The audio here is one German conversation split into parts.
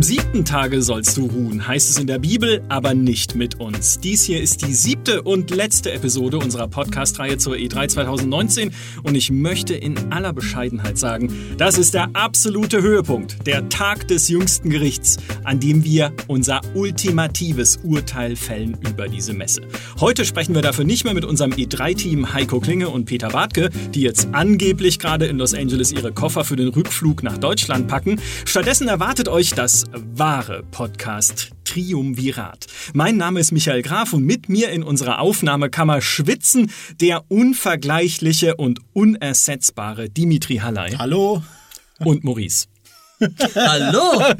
um sieben Tage sollst du ruhen, heißt es in der Bibel, aber nicht mit uns. Dies hier ist die siebte und letzte Episode unserer Podcast-Reihe zur E3 2019 und ich möchte in aller Bescheidenheit sagen, das ist der absolute Höhepunkt, der Tag des jüngsten Gerichts, an dem wir unser ultimatives Urteil fällen über diese Messe. Heute sprechen wir dafür nicht mehr mit unserem E3-Team Heiko Klinge und Peter Bartke, die jetzt angeblich gerade in Los Angeles ihre Koffer für den Rückflug nach Deutschland packen. Stattdessen erwartet euch das wahre Podcast Triumvirat. Mein Name ist Michael Graf und mit mir in unserer Aufnahmekammer schwitzen der unvergleichliche und unersetzbare Dimitri Hallei. Hallo. Und Maurice. Hallo!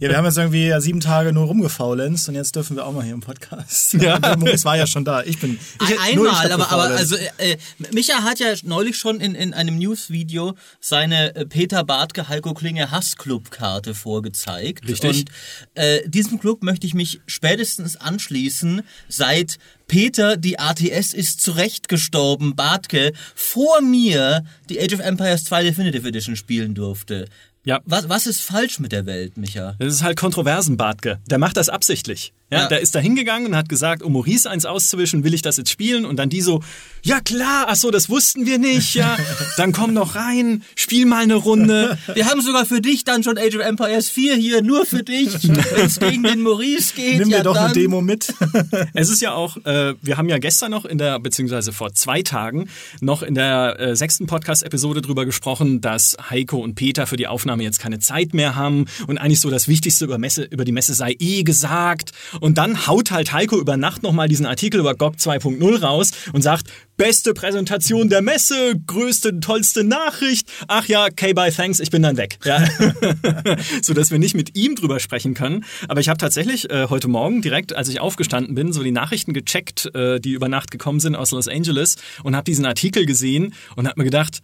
Ja, wir haben jetzt irgendwie sieben Tage nur rumgefaulenzt und jetzt dürfen wir auch mal hier im Podcast. Ja. Maurice war ja schon da. Ich bin. Ich, Einmal, aber, aber also äh, Micha hat ja neulich schon in, in einem News-Video seine äh, Peter Bartke Heiko Klinge Hassclub-Karte vorgezeigt. Richtig. Und äh, diesem Club möchte ich mich spätestens anschließen, seit Peter, die ATS ist zurecht gestorben, Bartke, vor mir die Age of Empires 2 Definitive Edition spielen durfte. Ja. Was, was ist falsch mit der Welt, Micha? Das ist halt Kontroversen, Bartke. Der macht das absichtlich. Ja, ja. Der ist da hingegangen und hat gesagt, um Maurice eins auszuwischen, will ich das jetzt spielen? Und dann die so, ja klar, ach so, das wussten wir nicht, ja. Dann komm noch rein, spiel mal eine Runde. Wir haben sogar für dich dann schon Age of Empires 4 hier, nur für dich, wenn es gegen den Maurice geht. Nimm ja mir doch dann. eine Demo mit. es ist ja auch, äh, wir haben ja gestern noch in der, beziehungsweise vor zwei Tagen, noch in der äh, sechsten Podcast-Episode drüber gesprochen, dass Heiko und Peter für die Aufnahme jetzt keine Zeit mehr haben und eigentlich so das Wichtigste über, Messe, über die Messe sei eh gesagt. Und dann haut halt Heiko über Nacht nochmal diesen Artikel über GOG 2.0 raus und sagt, beste Präsentation der Messe, größte, tollste Nachricht. Ach ja, okay, bye, thanks, ich bin dann weg. Ja. so dass wir nicht mit ihm drüber sprechen können. Aber ich habe tatsächlich äh, heute Morgen direkt, als ich aufgestanden bin, so die Nachrichten gecheckt, äh, die über Nacht gekommen sind aus Los Angeles und habe diesen Artikel gesehen und habe mir gedacht,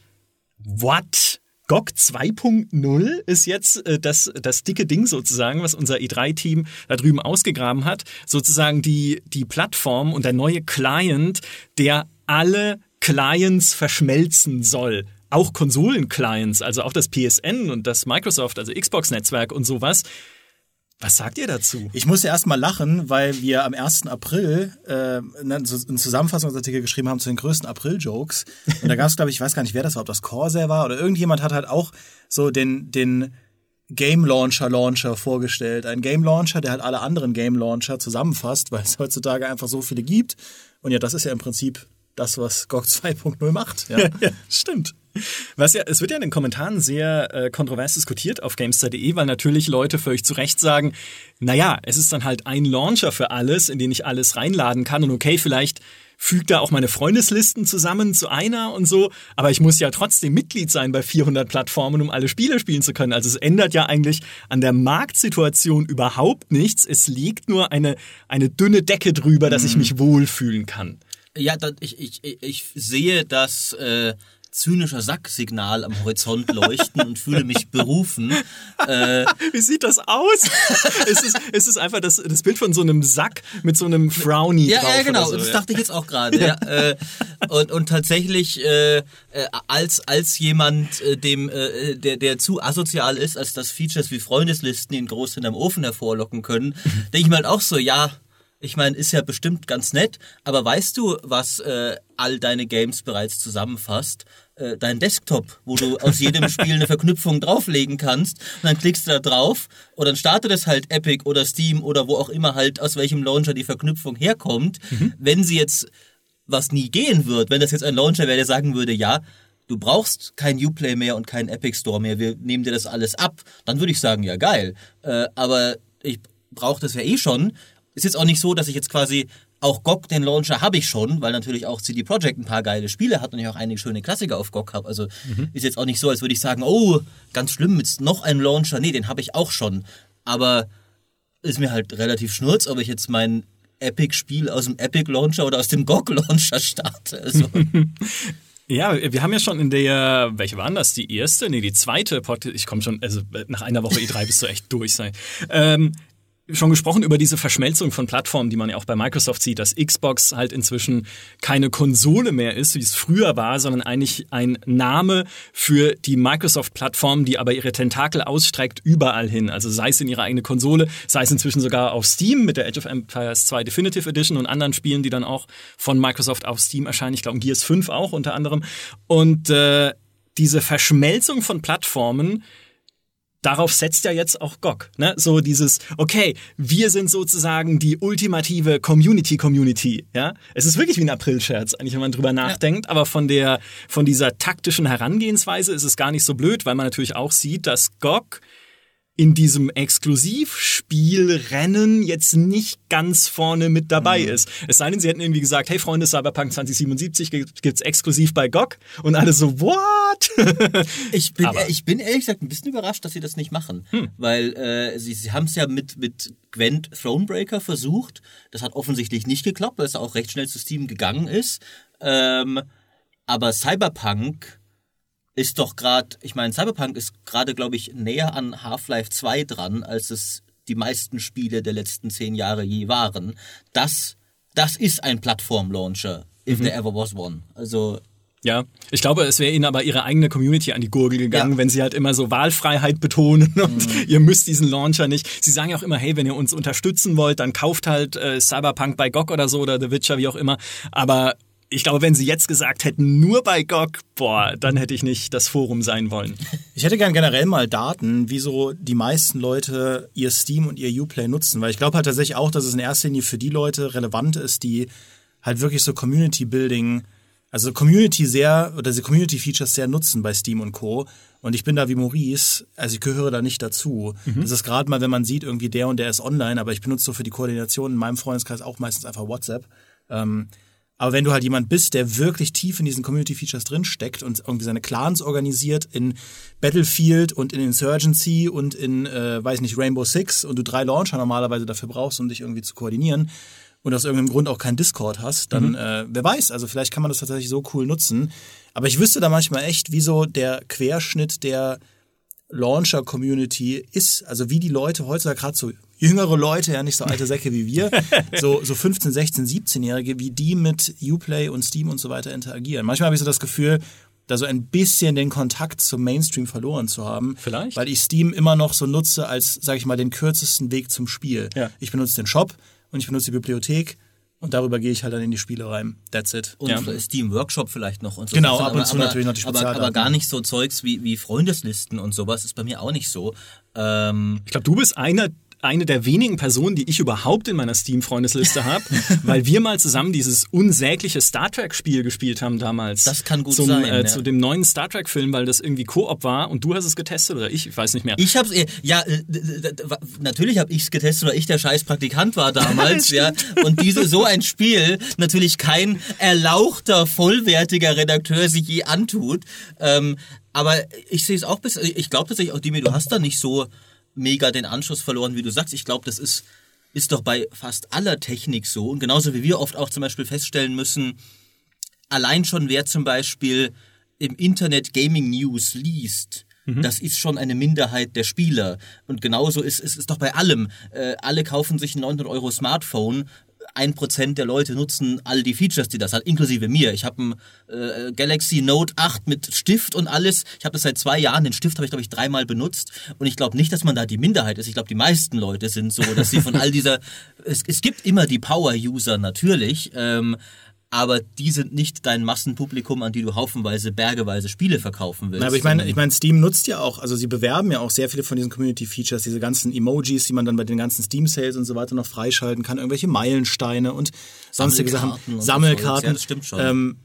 what? GOG 2.0 ist jetzt äh, das, das dicke Ding sozusagen, was unser E3-Team da drüben ausgegraben hat. Sozusagen die, die Plattform und der neue Client, der alle Clients verschmelzen soll. Auch Konsolen-Clients, also auch das PSN und das Microsoft, also Xbox-Netzwerk und sowas. Was sagt ihr dazu? Ich musste erst mal lachen, weil wir am 1. April äh, einen Zusammenfassungsartikel geschrieben haben zu den größten April-Jokes. Und da gab es, glaube ich, ich weiß gar nicht, wer das war, ob das Corsair war oder irgendjemand hat halt auch so den, den Game Launcher Launcher vorgestellt. Ein Game Launcher, der halt alle anderen Game Launcher zusammenfasst, weil es heutzutage einfach so viele gibt. Und ja, das ist ja im Prinzip das, was GOG 2.0 macht. Ja. ja, stimmt. Was ja, es wird ja in den Kommentaren sehr äh, kontrovers diskutiert auf Gamestar.de, weil natürlich Leute völlig zu Recht sagen, naja, es ist dann halt ein Launcher für alles, in den ich alles reinladen kann und okay, vielleicht fügt da auch meine Freundeslisten zusammen zu einer und so, aber ich muss ja trotzdem Mitglied sein bei 400 Plattformen, um alle Spiele spielen zu können. Also es ändert ja eigentlich an der Marktsituation überhaupt nichts. Es liegt nur eine, eine dünne Decke drüber, dass ich mich wohlfühlen kann. Ja, ich, ich, ich sehe das äh, zynischer Sacksignal am Horizont leuchten und fühle mich berufen. Äh, Wie sieht das aus? es, ist, es ist einfach das, das Bild von so einem Sack mit so einem Frowny ja, drauf. Ja, genau. So, das ja. dachte ich jetzt auch gerade. ja. äh, und, und tatsächlich äh, äh, als, als jemand, äh, dem, äh, der, der zu asozial ist, als dass Features wie Freundeslisten ihn groß hinterm Ofen hervorlocken können, denke ich mir halt auch so, ja, ich meine, ist ja bestimmt ganz nett, aber weißt du, was äh, all deine Games bereits zusammenfasst? Äh, dein Desktop, wo du aus jedem Spiel eine Verknüpfung drauflegen kannst und dann klickst du da drauf und dann startet es halt Epic oder Steam oder wo auch immer halt aus welchem Launcher die Verknüpfung herkommt. Mhm. Wenn sie jetzt was nie gehen wird, wenn das jetzt ein Launcher wäre, der sagen würde, ja, du brauchst kein Uplay mehr und keinen Epic Store mehr, wir nehmen dir das alles ab, dann würde ich sagen, ja geil. Äh, aber ich brauche das ja eh schon ist jetzt auch nicht so, dass ich jetzt quasi auch GOG, den Launcher, habe ich schon, weil natürlich auch CD Projekt ein paar geile Spiele hat und ich auch einige schöne Klassiker auf GOG habe. Also mhm. ist jetzt auch nicht so, als würde ich sagen, oh, ganz schlimm, jetzt noch ein Launcher. Nee, den habe ich auch schon. Aber ist mir halt relativ schnurz, ob ich jetzt mein Epic-Spiel aus dem Epic-Launcher oder aus dem GOG-Launcher starte. Also. Ja, wir haben ja schon in der, welche waren das? Die erste? Nee, die zweite Podcast. Ich komme schon, also nach einer Woche E3 bist du echt durch sein. Ähm, schon gesprochen über diese Verschmelzung von Plattformen, die man ja auch bei Microsoft sieht, dass Xbox halt inzwischen keine Konsole mehr ist, wie es früher war, sondern eigentlich ein Name für die Microsoft-Plattform, die aber ihre Tentakel ausstreckt überall hin. Also sei es in ihre eigene Konsole, sei es inzwischen sogar auf Steam mit der Age of Empires 2 Definitive Edition und anderen Spielen, die dann auch von Microsoft auf Steam erscheinen. Ich glaube, Gears 5 auch unter anderem. Und äh, diese Verschmelzung von Plattformen darauf setzt ja jetzt auch GOG. Ne? So dieses, okay, wir sind sozusagen die ultimative Community-Community. Ja? Es ist wirklich wie ein April-Scherz, eigentlich, wenn man drüber nachdenkt, ja. aber von der, von dieser taktischen Herangehensweise ist es gar nicht so blöd, weil man natürlich auch sieht, dass GOG in diesem Exklusivspielrennen jetzt nicht ganz vorne mit dabei mhm. ist. Es sei denn, sie hätten irgendwie gesagt, hey Freunde, Cyberpunk 2077 gibt's exklusiv bei GOG und alle so, what? ich, bin, ich bin ehrlich gesagt ein bisschen überrascht, dass sie das nicht machen, hm. weil äh, sie, sie haben es ja mit, mit Gwent Thronebreaker versucht. Das hat offensichtlich nicht geklappt, weil es auch recht schnell zu Steam gegangen ist. Ähm, aber Cyberpunk ist doch gerade, ich meine, Cyberpunk ist gerade, glaube ich, näher an Half-Life 2 dran, als es die meisten Spiele der letzten zehn Jahre je waren. Das, das ist ein Plattform-Launcher, if mhm. there ever was one. Also ja, ich glaube, es wäre ihnen aber ihre eigene Community an die Gurgel gegangen, ja. wenn sie halt immer so Wahlfreiheit betonen und mhm. ihr müsst diesen Launcher nicht. Sie sagen ja auch immer, hey, wenn ihr uns unterstützen wollt, dann kauft halt äh, Cyberpunk bei GOG oder so oder The Witcher, wie auch immer. Aber ich glaube, wenn sie jetzt gesagt hätten, nur bei GOG, boah, dann hätte ich nicht das Forum sein wollen. Ich hätte gern generell mal Daten, wieso die meisten Leute ihr Steam und ihr Uplay nutzen, weil ich glaube halt tatsächlich auch, dass es in erster Linie für die Leute relevant ist, die halt wirklich so Community Building, also Community sehr oder diese Community Features sehr nutzen bei Steam und Co. Und ich bin da wie Maurice, also ich gehöre da nicht dazu. Mhm. Das ist gerade mal, wenn man sieht, irgendwie der und der ist online, aber ich benutze so für die Koordination in meinem Freundeskreis auch meistens einfach WhatsApp. Ähm, aber wenn du halt jemand bist, der wirklich tief in diesen Community Features drinsteckt und irgendwie seine Clans organisiert in Battlefield und in Insurgency und in, äh, weiß nicht, Rainbow Six und du drei Launcher normalerweise dafür brauchst, um dich irgendwie zu koordinieren und aus irgendeinem Grund auch kein Discord hast, dann mhm. äh, wer weiß, also vielleicht kann man das tatsächlich so cool nutzen. Aber ich wüsste da manchmal echt, wieso der Querschnitt der Launcher-Community ist, also wie die Leute heutzutage gerade so jüngere Leute, ja nicht so alte Säcke wie wir, so, so 15, 16, 17-Jährige, wie die mit Uplay und Steam und so weiter interagieren. Manchmal habe ich so das Gefühl, da so ein bisschen den Kontakt zum Mainstream verloren zu haben. Vielleicht. Weil ich Steam immer noch so nutze als, sage ich mal, den kürzesten Weg zum Spiel. Ja. Ich benutze den Shop und ich benutze die Bibliothek und darüber gehe ich halt dann in die Spiele rein. That's it. Und ja. Steam Workshop vielleicht noch und so. Genau, ab und zu aber, natürlich noch die aber, aber gar nicht so Zeugs wie, wie Freundeslisten und sowas ist bei mir auch nicht so. Ähm, ich glaube, du bist einer eine der wenigen Personen, die ich überhaupt in meiner Steam-Freundesliste habe, weil wir mal zusammen dieses unsägliche Star Trek-Spiel gespielt haben damals. Das kann gut zum, sein. Äh, ja. Zu dem neuen Star Trek-Film, weil das irgendwie Koop war und du hast es getestet oder ich, ich weiß nicht mehr. Ich hab's, äh, ja, äh, natürlich habe ich es getestet, weil ich der scheiß Praktikant war damals, ja. Und diese, so ein Spiel natürlich kein erlauchter, vollwertiger Redakteur sich je antut. Ähm, aber ich sehe es auch bis, ich glaube tatsächlich auch, Dimi, du hast da nicht so mega den Anschluss verloren, wie du sagst. Ich glaube, das ist, ist doch bei fast aller Technik so. Und genauso wie wir oft auch zum Beispiel feststellen müssen, allein schon wer zum Beispiel im Internet Gaming News liest, mhm. das ist schon eine Minderheit der Spieler. Und genauso ist es ist, ist doch bei allem. Äh, alle kaufen sich ein 900 Euro Smartphone, ein Prozent der Leute nutzen all die Features, die das hat, inklusive mir. Ich habe ein äh, Galaxy Note 8 mit Stift und alles. Ich habe das seit zwei Jahren. Den Stift habe ich, glaube ich, dreimal benutzt. Und ich glaube nicht, dass man da die Minderheit ist. Ich glaube, die meisten Leute sind so, dass sie von all dieser... es, es gibt immer die Power-User natürlich. Ähm, aber die sind nicht dein Massenpublikum, an die du haufenweise, bergeweise Spiele verkaufen willst. Na, aber ich meine, ich meine, Steam nutzt ja auch, also sie bewerben ja auch sehr viele von diesen Community-Features, diese ganzen Emojis, die man dann bei den ganzen Steam-Sales und so weiter noch freischalten kann, irgendwelche Meilensteine und sonstige Sachen, Sammelkarten. Ja, das stimmt schon. Ähm,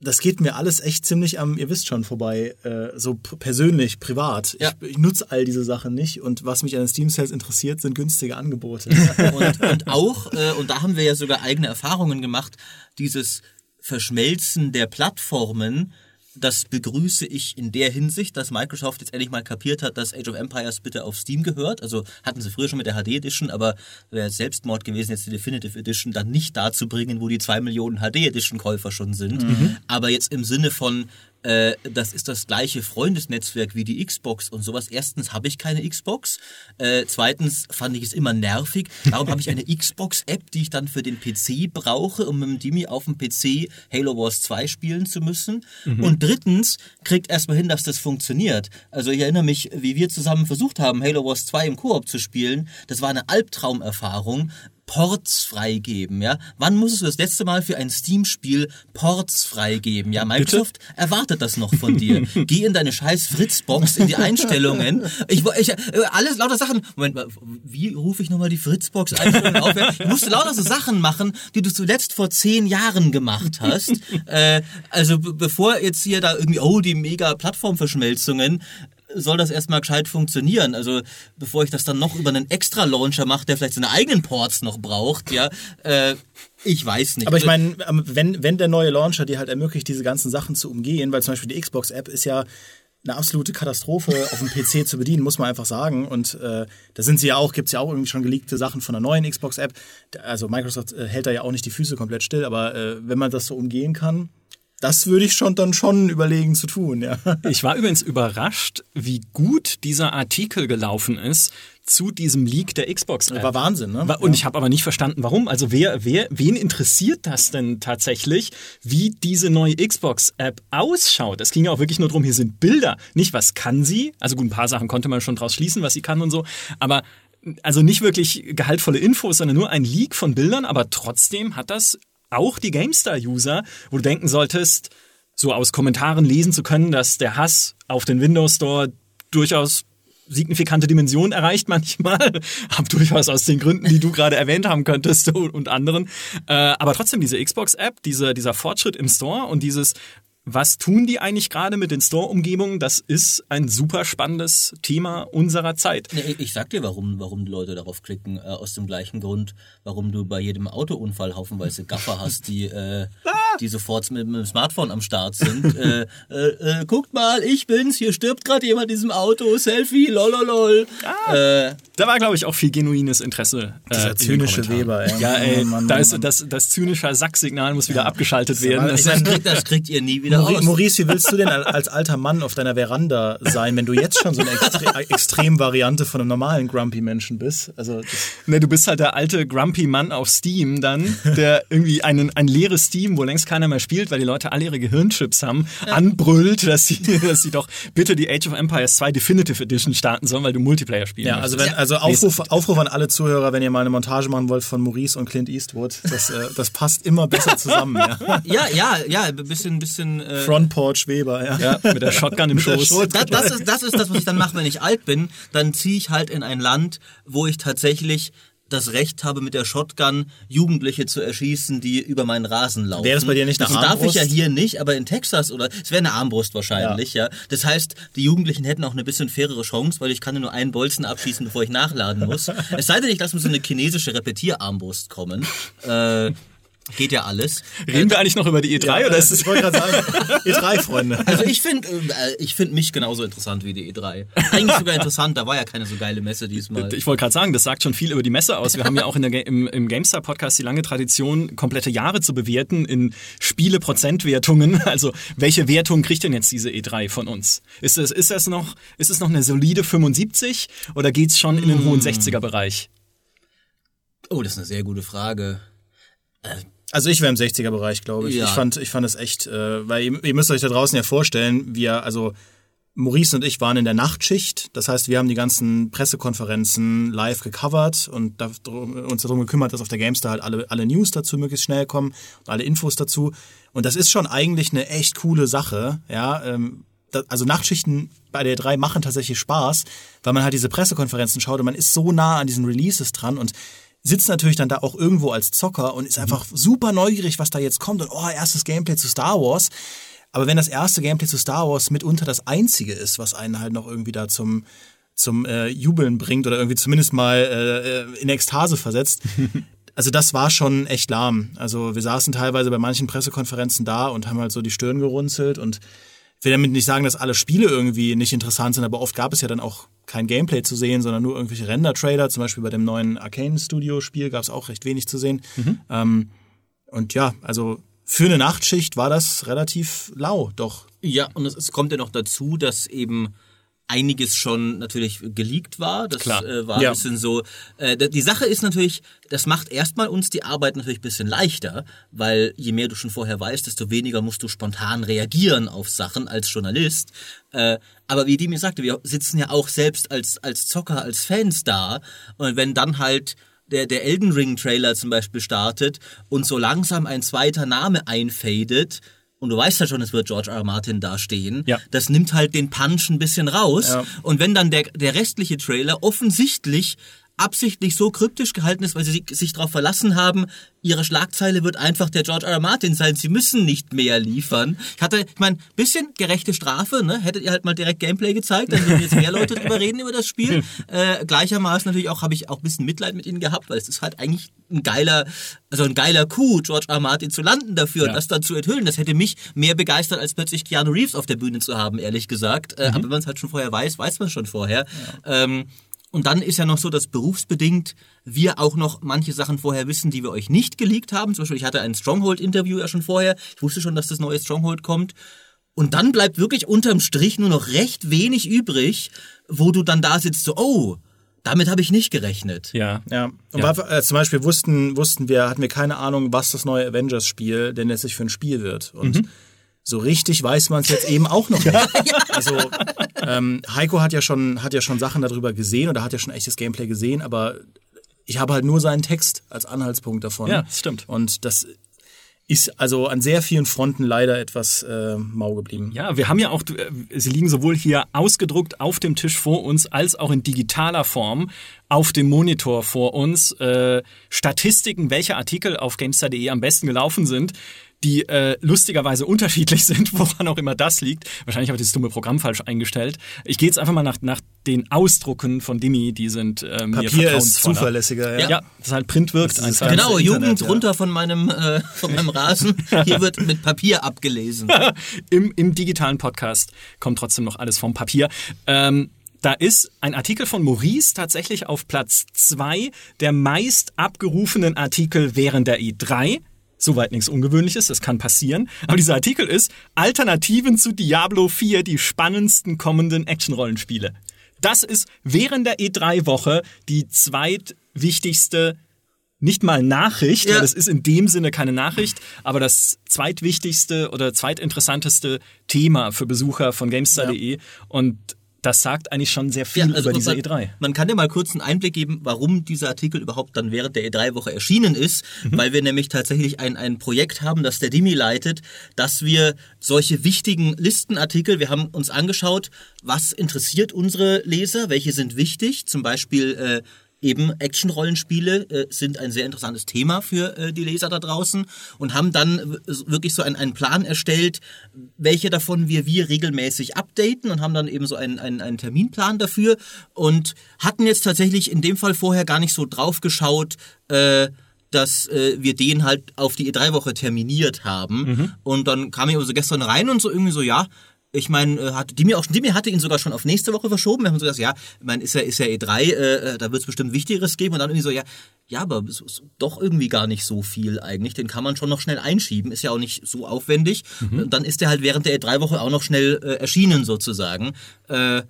das geht mir alles echt ziemlich am, ihr wisst schon, vorbei, äh, so persönlich, privat. Ja. Ich, ich nutze all diese Sachen nicht und was mich an den Steam Sales interessiert, sind günstige Angebote. und, und auch, äh, und da haben wir ja sogar eigene Erfahrungen gemacht, dieses Verschmelzen der Plattformen das begrüße ich in der Hinsicht, dass Microsoft jetzt endlich mal kapiert hat, dass Age of Empires bitte auf Steam gehört. Also hatten sie früher schon mit der HD Edition, aber wäre Selbstmord gewesen, jetzt die Definitive Edition dann nicht dazu bringen, wo die zwei Millionen HD Edition Käufer schon sind. Mhm. Aber jetzt im Sinne von äh, das ist das gleiche Freundesnetzwerk wie die Xbox und sowas. Erstens habe ich keine Xbox. Äh, zweitens fand ich es immer nervig. Darum habe ich eine Xbox-App, die ich dann für den PC brauche, um mit dem Dimi auf dem PC Halo Wars 2 spielen zu müssen. Mhm. Und drittens kriegt erstmal hin, dass das funktioniert. Also ich erinnere mich, wie wir zusammen versucht haben, Halo Wars 2 im Koop zu spielen. Das war eine Albtraumerfahrung. Ports freigeben, ja? Wann musstest du das letzte Mal für ein Steam-Spiel Ports freigeben? Ja, Microsoft Bitte? erwartet das noch von dir. Geh in deine scheiß Fritzbox in die Einstellungen. Ich, ich alles lauter Sachen. Moment, wie rufe ich nochmal die Fritzbox Einstellungen auf? Ich musste lauter so Sachen machen, die du zuletzt vor zehn Jahren gemacht hast. äh, also bevor jetzt hier da irgendwie, oh, die mega Plattformverschmelzungen, soll das erstmal gescheit funktionieren. Also bevor ich das dann noch über einen extra Launcher mache, der vielleicht seine eigenen Ports noch braucht, ja, äh, ich weiß nicht. Aber ich also meine, ähm, wenn, wenn der neue Launcher dir halt ermöglicht, diese ganzen Sachen zu umgehen, weil zum Beispiel die Xbox-App ist ja eine absolute Katastrophe auf dem PC zu bedienen, muss man einfach sagen. Und äh, da sind sie ja auch, gibt es ja auch irgendwie schon geleakte Sachen von der neuen Xbox-App. Also Microsoft äh, hält da ja auch nicht die Füße komplett still, aber äh, wenn man das so umgehen kann, das würde ich schon dann schon überlegen zu tun, ja. Ich war übrigens überrascht, wie gut dieser Artikel gelaufen ist zu diesem Leak der Xbox. -App. War Wahnsinn, ne? Und ich habe aber nicht verstanden, warum. Also wer, wer, wen interessiert das denn tatsächlich, wie diese neue Xbox-App ausschaut? Es ging ja auch wirklich nur darum, hier sind Bilder, nicht was kann sie. Also gut, ein paar Sachen konnte man schon draus schließen, was sie kann und so. Aber also nicht wirklich gehaltvolle Infos, sondern nur ein Leak von Bildern, aber trotzdem hat das auch die GameStar-User, wo du denken solltest, so aus Kommentaren lesen zu können, dass der Hass auf den Windows Store durchaus signifikante Dimensionen erreicht manchmal, hab durchaus aus den Gründen, die du gerade erwähnt haben könntest und anderen. Äh, aber trotzdem diese Xbox-App, diese, dieser Fortschritt im Store und dieses was tun die eigentlich gerade mit den Store-Umgebungen? Das ist ein super spannendes Thema unserer Zeit. Ich sag dir, warum, warum die Leute darauf klicken. Äh, aus dem gleichen Grund, warum du bei jedem Autounfall haufenweise Gaffer hast, die, äh, ah! die sofort mit, mit, dem Smartphone am Start sind. äh, äh, äh, guckt mal, ich bin's, hier stirbt gerade jemand in diesem Auto, Selfie, lololol. Ah, äh, da war, glaube ich, auch viel genuines Interesse. Äh, Dieser zynische Weber, ey. Ja, ey, oh Mann, da ist das, das zynische Sack-Signal muss wieder abgeschaltet werden. Das, das, kriegt, das kriegt ihr nie wieder Maurice, Maurice, wie willst du denn als alter Mann auf deiner Veranda sein, wenn du jetzt schon so eine Extre Extremvariante von einem normalen Grumpy-Menschen bist? Also ne, du bist halt der alte Grumpy-Mann auf Steam dann, der irgendwie einen, ein leeres Steam, wo längst keiner mehr spielt, weil die Leute alle ihre Gehirnchips haben, anbrüllt, dass sie, dass sie doch bitte die Age of Empires 2 Definitive Edition starten sollen, weil du Multiplayer spielen Ja, also, wenn, also Aufruf, Aufruf an alle Zuhörer, wenn ihr mal eine Montage machen wollt von Maurice und Clint Eastwood, das, äh, das passt immer besser zusammen. Ja, ja, ja, ja ein bisschen, bisschen äh, Front Porch Weber, ja. ja. Mit der Shotgun im Schoß. Das, das, ist, das ist das, was ich dann mache, wenn ich alt bin. Dann ziehe ich halt in ein Land, wo ich tatsächlich das Recht habe, mit der Shotgun Jugendliche zu erschießen, die über meinen Rasen laufen. Wäre das bei dir nicht eine das Armbrust? darf ich ja hier nicht, aber in Texas oder es wäre eine Armbrust wahrscheinlich, ja. ja. Das heißt, die Jugendlichen hätten auch eine bisschen fairere Chance, weil ich kann nur einen Bolzen abschießen, bevor ich nachladen muss. es sei denn, ich lasse mir so eine chinesische Repetierarmbrust kommen. Äh, Geht ja alles. Reden wir eigentlich noch über die E3 ja, oder ist es? Ich wollte gerade sagen, E3, Freunde. Also ich finde äh, ich finde mich genauso interessant wie die E3. Eigentlich sogar interessant, da war ja keine so geile Messe diesmal. Ich wollte gerade sagen, das sagt schon viel über die Messe aus. Wir haben ja auch in der, im, im GameStar-Podcast die lange Tradition, komplette Jahre zu bewerten in Spiele-Prozentwertungen. Also welche Wertung kriegt denn jetzt diese E3 von uns? Ist es, ist das noch, ist es noch eine solide 75 oder geht es schon in den hohen 60er-Bereich? Oh, das ist eine sehr gute Frage. Äh, also ich wäre im 60er-Bereich, glaube ich. Ja. Ich fand, ich fand es echt, äh, weil ihr, ihr, müsst euch da draußen ja vorstellen, wir, also Maurice und ich waren in der Nachtschicht. Das heißt, wir haben die ganzen Pressekonferenzen live gecovert und da, uns darum gekümmert, dass auf der Gamestar halt alle, alle News dazu möglichst schnell kommen und alle Infos dazu. Und das ist schon eigentlich eine echt coole Sache, ja. Ähm, also Nachtschichten bei der 3 machen tatsächlich Spaß, weil man halt diese Pressekonferenzen schaut und man ist so nah an diesen Releases dran und sitzt natürlich dann da auch irgendwo als Zocker und ist mhm. einfach super neugierig, was da jetzt kommt und oh, erstes Gameplay zu Star Wars. Aber wenn das erste Gameplay zu Star Wars mitunter das einzige ist, was einen halt noch irgendwie da zum zum äh, Jubeln bringt oder irgendwie zumindest mal äh, äh in Ekstase versetzt. Also das war schon echt lahm. Also wir saßen teilweise bei manchen Pressekonferenzen da und haben halt so die Stirn gerunzelt und ich will damit nicht sagen, dass alle Spiele irgendwie nicht interessant sind, aber oft gab es ja dann auch kein Gameplay zu sehen, sondern nur irgendwelche Render-Trailer. Zum Beispiel bei dem neuen Arcane Studio-Spiel gab es auch recht wenig zu sehen. Mhm. Ähm, und ja, also für eine Nachtschicht war das relativ lau, doch. Ja, und es, es kommt ja noch dazu, dass eben einiges schon natürlich geleakt war. Das Klar. Äh, war Ja. ein bisschen so. Äh, die Sache ist natürlich, das macht erstmal uns die Arbeit natürlich ein bisschen leichter, weil je mehr du schon vorher weißt, desto weniger musst du spontan reagieren auf Sachen als Journalist. Äh, aber wie die mir sagte, wir sitzen ja auch selbst als, als Zocker, als Fans da. Und wenn dann halt der, der Elden Ring Trailer zum Beispiel startet und so langsam ein zweiter Name einfadet, und du weißt ja schon, es wird George R. R. Martin dastehen, Ja. das nimmt halt den Punch ein bisschen raus. Ja. Und wenn dann der, der restliche Trailer offensichtlich absichtlich so kryptisch gehalten ist, weil sie sich- darauf verlassen haben, ihre Schlagzeile wird einfach der George R. R. Martin sein, sie müssen nicht mehr liefern. Ich hatte, ich meine, bisschen gerechte Strafe, ne? Hättet ihr halt mal direkt Gameplay gezeigt, dann würden jetzt mehr Leute drüber reden über das Spiel. Äh, gleichermaßen natürlich auch, habe ich auch ein bisschen Mitleid mit ihnen gehabt, weil es ist halt eigentlich ein geiler, also ein geiler Coup, George R. R. Martin zu landen dafür Ja. und das dann zu enthüllen. Das hätte mich mehr begeistert, als plötzlich Keanu Reeves auf der Bühne zu haben, ehrlich gesagt. Äh, aber wenn man es halt schon vorher weiß, weiß man schon vorher. Ähm, und dann ist ja noch so, dass berufsbedingt wir auch noch manche Sachen vorher wissen, die wir euch nicht geleakt haben. Zum Beispiel, ich hatte ein Stronghold-Interview ja schon vorher. Ich wusste schon, dass das neue Stronghold kommt. Und dann bleibt wirklich unterm Strich nur noch recht wenig übrig, wo du dann da sitzt so, oh, damit habe ich nicht gerechnet. Ja. Ja. Und Ja. War, äh, zum Beispiel wussten, wussten wir, hatten wir keine Ahnung, was das neue Avengers-Spiel denn letztlich für ein Spiel wird. Und so richtig weiß man es jetzt eben auch noch nicht. Also ähm, Heiko hat ja schon hat ja schon Sachen darüber gesehen oder hat ja schon echtes Gameplay gesehen, aber ich habe halt nur seinen Text als Anhaltspunkt davon. Ja, stimmt. Und das ist also an sehr vielen Fronten leider etwas äh, mau geblieben. Ja, wir haben ja auch, äh, sie liegen sowohl hier ausgedruckt auf dem Tisch vor uns, als auch in digitaler Form auf dem Monitor vor uns äh, Statistiken, welche Artikel auf GameStar.de am besten gelaufen sind, die äh, lustigerweise unterschiedlich sind, woran auch immer das liegt. Wahrscheinlich habe ich das dumme Programm falsch eingestellt. Ich gehe jetzt einfach mal nach, nach den Ausdrucken von Dimi, die sind äh, mir Papier ist zuverlässiger. Ja. Ja, das halt Print wirkt Das ist einfach. Genau, Internet, Jugend ja. runter von meinem, äh, von meinem Rasen. Hier wird mit Papier abgelesen. Im, Im digitalen Podcast kommt trotzdem noch alles vom Papier. Ähm, da ist ein Artikel von Maurice tatsächlich auf Platz zwei der meist abgerufenen Artikel während der E3. Soweit nichts Ungewöhnliches, das kann passieren. Aber dieser Artikel ist Alternativen zu Diablo 4, die spannendsten kommenden Action-Rollenspiele. Das ist während der E3-Woche die zweitwichtigste nicht mal Nachricht, Ja. weil das ist in dem Sinne keine Nachricht, aber das zweitwichtigste oder zweitinteressanteste Thema für Besucher von GameStar.de und das sagt eigentlich schon sehr viel über diese E also man, E3. Man kann dir mal kurz einen Einblick geben, warum dieser Artikel überhaupt dann während der E3-Woche erschienen ist, Mhm. weil wir nämlich tatsächlich ein, ein Projekt haben, das der Dimi leitet, dass wir solche wichtigen Listenartikel, wir haben uns angeschaut, was interessiert unsere Leser, welche sind wichtig, zum Beispiel äh, eben Action-Rollenspiele äh, sind ein sehr interessantes Thema für äh, die Leser da draußen und haben dann w- wirklich so einen, einen Plan erstellt, welche davon wir wie regelmäßig updaten und haben dann eben so einen, einen, einen Terminplan dafür und hatten jetzt tatsächlich in dem Fall vorher gar nicht so drauf geschaut, äh, dass äh, wir den halt auf die E3-Woche terminiert haben. Und dann kam ich also gestern rein und so irgendwie so, ja, ich meine, äh, hatte Dimi auch Dimi hatte ihn sogar schon auf nächste Woche verschoben. Wir haben so gesagt, ja, ich meine, ist ja, ist ja E3, äh, äh, da wird es bestimmt Wichtigeres geben. Und dann irgendwie so, ja, ja, aber es ist doch irgendwie gar nicht so viel eigentlich. Den kann man schon noch schnell einschieben. Ist ja auch nicht so aufwendig. Und dann ist der halt während der E3-Woche auch noch schnell äh, erschienen sozusagen. Äh,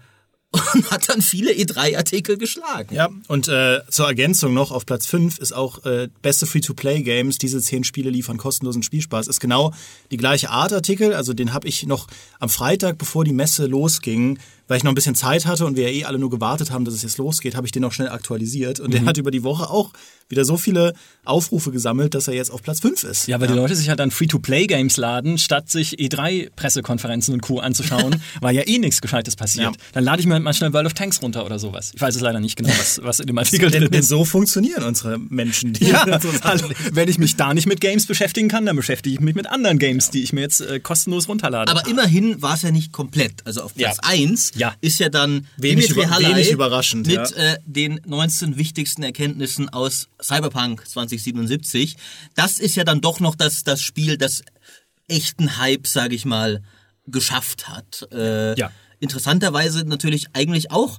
und hat dann viele E3-Artikel geschlagen. Ja, und äh, zur Ergänzung noch auf Platz 5 ist auch äh, beste Free-to-Play-Games. Diese zehn Spiele liefern kostenlosen Spielspaß. Ist genau die gleiche Art Artikel. Also den habe ich noch am Freitag, bevor die Messe losging, weil ich noch ein bisschen Zeit hatte und wir ja eh alle nur gewartet haben, dass es jetzt losgeht, habe ich den noch schnell aktualisiert. Und der hat über die Woche auch wieder so viele Aufrufe gesammelt, dass er jetzt auf Platz 5 ist. Ja, weil die Leute sich halt dann Free-to-Play-Games laden, statt sich E3-Pressekonferenzen und Co. anzuschauen, weil ja eh nichts Gescheites passiert. Ja. Dann lade ich mir halt mal schnell World of Tanks runter oder sowas. Ich weiß es leider nicht genau, was, was in dem Artikel drin denn ist. so funktionieren unsere Menschen. Die Ja, also, wenn ich mich da nicht mit Games beschäftigen kann, dann beschäftige ich mich mit anderen Games, die ich mir jetzt äh, kostenlos runterlade. Aber immerhin war es ja nicht komplett. Also auf Platz Ja. 1 Ja. ist ja dann Wenig über- wenig überraschend, mit ja. äh, den 19 wichtigsten Erkenntnissen aus Cyberpunk 2077. Das ist ja dann doch noch das, das Spiel, das echten Hype, sage ich mal, geschafft hat. Äh, Ja. Interessanterweise natürlich eigentlich auch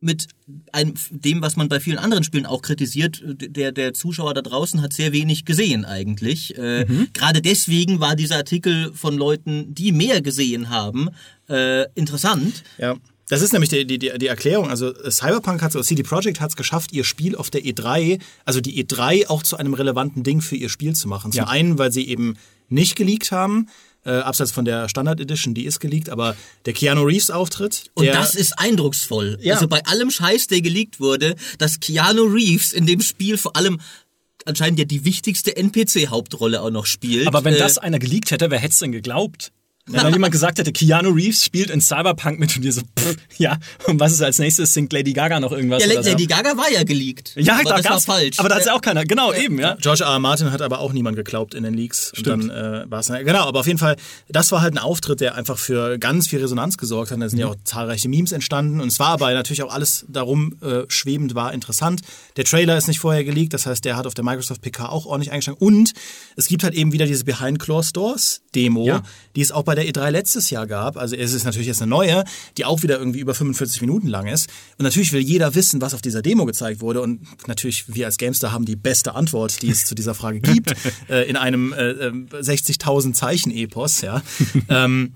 mit einem, dem, was man bei vielen anderen Spielen auch kritisiert, der, der Zuschauer da draußen hat sehr wenig gesehen eigentlich. Äh, mhm. Gerade deswegen war dieser Artikel von Leuten, die mehr gesehen haben, äh, interessant. Ja. Das ist nämlich die, die, die Erklärung. Also Cyberpunk hat es, CD Projekt hat es geschafft, ihr Spiel auf der E3, also die E3 auch zu einem relevanten Ding für ihr Spiel zu machen. Zum ja. einen, weil sie eben nicht geleakt haben, äh, abseits von der Standard Edition, die ist geleakt, aber der Keanu Reeves Auftritt. Und das ist eindrucksvoll. Ja. Also bei allem Scheiß, der geleakt wurde, dass Keanu Reeves in dem Spiel vor allem anscheinend ja die wichtigste NPC-Hauptrolle auch noch spielt. Aber wenn äh, das einer geleakt hätte, wer hätte es denn geglaubt? Wenn dann jemand gesagt hätte, Keanu Reeves spielt in Cyberpunk mit und dir so, pff, ja, und was ist als nächstes? Singt Lady Gaga noch irgendwas? Ja, Lady so? Gaga war ja geleakt. Ja, aber da das war falsch. Aber da hat ja auch keiner, genau, ja. eben, ja. George R. R. Martin hat aber auch niemand geglaubt in den Leaks. Stimmt. Und dann äh, war es, genau, aber auf jeden Fall, das war halt ein Auftritt, der einfach für ganz viel Resonanz gesorgt hat. Da sind mhm. ja auch zahlreiche Memes entstanden und es war aber natürlich auch alles darum äh, schwebend war interessant. Der Trailer ist nicht vorher geleakt, das heißt, der hat auf der Microsoft PK auch ordentlich eingeschlagen und es gibt halt eben wieder diese Behind Closed Doors Demo, ja. die es auch bei der E3 letztes Jahr gab. Also es ist natürlich jetzt eine neue, die auch wieder irgendwie über 45 Minuten lang ist. Und natürlich will jeder wissen, was auf dieser Demo gezeigt wurde. Und natürlich, wir als Gamester haben die beste Antwort, die es zu dieser Frage gibt, äh, in einem äh, 60.000 äh, Zeichen Epos. Ja. ähm,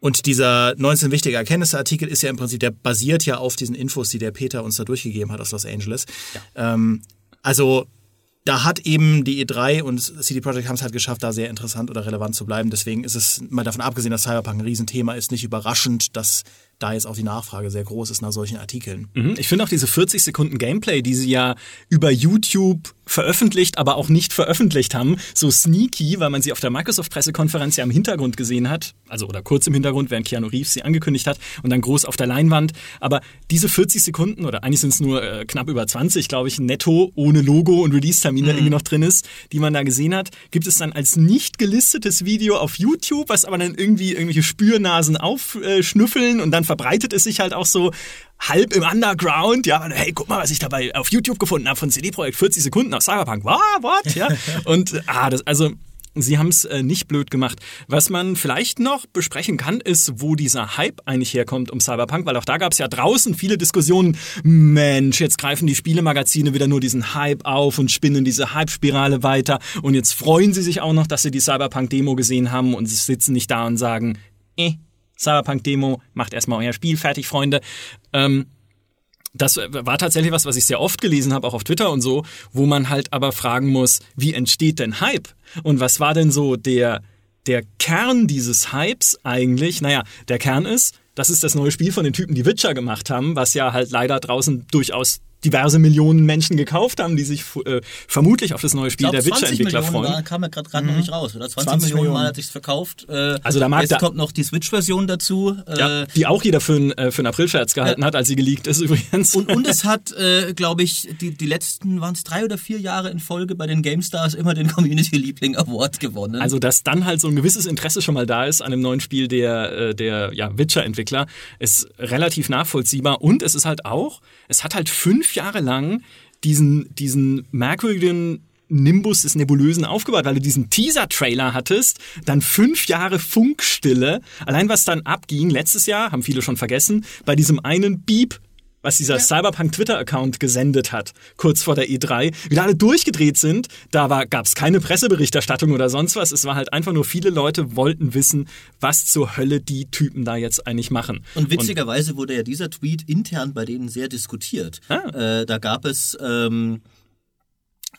und dieser 19 wichtige Erkenntnisse-Artikel ist ja im Prinzip, der basiert ja auf diesen Infos, die der Peter uns da durchgegeben hat aus Los Angeles. Ja. Ähm, also da hat eben die E3 und CD Projekt haben es halt geschafft, da sehr interessant oder relevant zu bleiben. Deswegen ist es, mal davon abgesehen, dass Cyberpunk ein Riesenthema ist, nicht überraschend, dass da jetzt auch die Nachfrage sehr groß ist nach solchen Artikeln. Mhm. Ich finde auch diese 40 Sekunden Gameplay, die sie ja über YouTube veröffentlicht, aber auch nicht veröffentlicht haben, so sneaky, weil man sie auf der Microsoft-Pressekonferenz ja im Hintergrund gesehen hat, also oder kurz im Hintergrund, während Keanu Reeves sie angekündigt hat und dann groß auf der Leinwand. Aber diese 40 Sekunden, oder eigentlich sind es nur äh, knapp über 20, glaube ich, netto, ohne Logo und Release-Termin, der mhm. irgendwie noch drin ist, die man da gesehen hat, gibt es dann als nicht gelistetes Video auf YouTube, was aber dann irgendwie irgendwelche Spürnasen aufschnüffeln und dann verbreitet es sich halt auch so halb im Underground, ja, hey, guck mal, was ich dabei auf YouTube gefunden habe von CD Projekt 40 Sekunden nach Cyberpunk. Wow, what? Ja. Und ah, das also Sie haben es äh, nicht blöd gemacht. Was man vielleicht noch besprechen kann, ist, wo dieser Hype eigentlich herkommt um Cyberpunk, weil auch da gab es ja draußen viele Diskussionen. Mensch, jetzt greifen die Spielemagazine wieder nur diesen Hype auf und spinnen diese Hype-Spirale weiter. Und jetzt freuen sie sich auch noch, dass sie die Cyberpunk-Demo gesehen haben und sitzen nicht da und sagen, eh, Cyberpunk-Demo, macht erstmal euer Spiel fertig, Freunde. Ähm, das war tatsächlich was, was ich sehr oft gelesen habe, auch auf Twitter und so, wo man halt aber fragen muss, wie entsteht denn Hype? Und was war denn so der, der Kern dieses Hypes eigentlich? Naja, der Kern ist, das ist das neue Spiel von den Typen, die Witcher gemacht haben, was ja halt leider draußen durchaus diverse Millionen Menschen gekauft haben, die sich äh, vermutlich auf das neue Spiel glaub, der Witcher-Entwickler freuen. War, kam ja gerade mhm. noch nicht raus, oder? 20, 20 Millionen, Mal hat sich's verkauft. Äh, also da mag Jetzt da, kommt noch die Switch-Version dazu. Äh, ja, die auch jeder für einen äh, für einen Aprilscherz gehalten hat, als sie geleakt ist übrigens. Und, und es hat, äh, glaube ich, die, die letzten, waren es drei oder vier Jahre in Folge bei den GameStars immer den Community-Liebling Award gewonnen. Also dass dann halt so ein gewisses Interesse schon mal da ist an einem neuen Spiel der, äh, der ja, Witcher-Entwickler, ist relativ nachvollziehbar. Und es ist halt auch, es hat halt fünf Jahre lang diesen, diesen merkwürdigen Nimbus des Nebulösen aufgebaut, weil du diesen Teaser-Trailer hattest, dann fünf Jahre Funkstille. Allein was dann abging, letztes Jahr, haben viele schon vergessen, bei diesem einen Beep was dieser ja. Cyberpunk Twitter-Account gesendet hat, kurz vor der E3, wie alle durchgedreht sind. Da gab es keine Presseberichterstattung oder sonst was. Es war halt einfach nur, viele Leute wollten wissen, was zur Hölle die Typen da jetzt eigentlich machen. Und witzigerweise Und, wurde ja dieser Tweet intern bei denen sehr diskutiert. Ah. Äh, da gab es... Ähm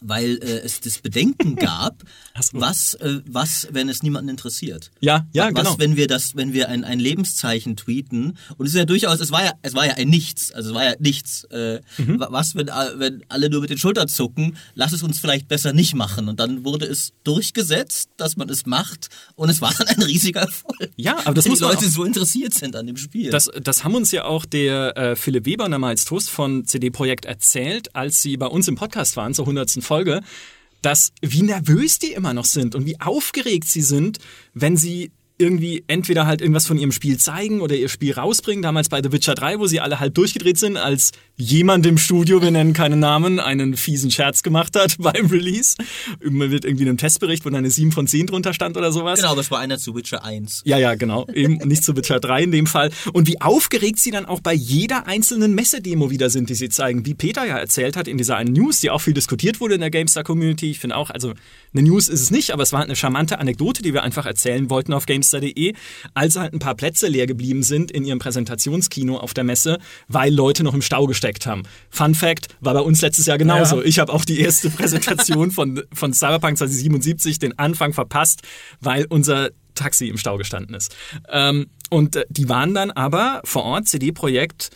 weil äh, es das Bedenken gab, so. was, äh, was, wenn es niemanden interessiert. Ja, ja, was, genau. wenn wir das, wenn wir ein, ein Lebenszeichen tweeten und es ist ja durchaus, es war ja, es war ja ein Nichts, also es war ja nichts. Äh, mhm. Was, wenn, wenn alle nur mit den Schultern zucken, lass es uns vielleicht besser nicht machen. Und dann wurde es durchgesetzt, dass man es macht und es war dann ein riesiger Erfolg. Ja, aber das muss die Leute so interessiert sind an dem Spiel. Das, das haben uns ja auch der äh, Philipp Weber, damals Toast von CD Projekt erzählt, als sie bei uns im Podcast waren zur 100. Folge, dass wie nervös die immer noch sind und wie aufgeregt sie sind, wenn sie irgendwie entweder halt irgendwas von ihrem Spiel zeigen oder ihr Spiel rausbringen. Damals bei The Witcher 3, wo sie alle halb durchgedreht sind, als jemand im Studio, wir nennen keinen Namen, einen fiesen Scherz gemacht hat beim Release. Man wird irgendwie in einem Testbericht, wo eine 7 von 10 drunter stand oder sowas. Genau, das war einer zu Witcher 1. Ja, ja, genau. Eben nicht zu Witcher 3 in dem Fall. Und wie aufgeregt sie dann auch bei jeder einzelnen Messedemo wieder sind, die sie zeigen. Wie Peter ja erzählt hat in dieser einen News, die auch viel diskutiert wurde in der GameStar-Community. Ich finde auch, also eine News ist es nicht, aber es war eine charmante Anekdote, die wir einfach erzählen wollten auf GameStar.de, als halt ein paar Plätze leer geblieben sind in ihrem Präsentationskino auf der Messe, weil Leute noch im Stau gesteckt haben. Fun Fact, war bei uns letztes Jahr genauso. Ja. Ich habe auch die erste Präsentation von, von Cyberpunk 2077, den Anfang verpasst, weil unser Taxi im Stau gestanden ist. Ähm, und äh, die waren dann aber vor Ort, CD-Projekt,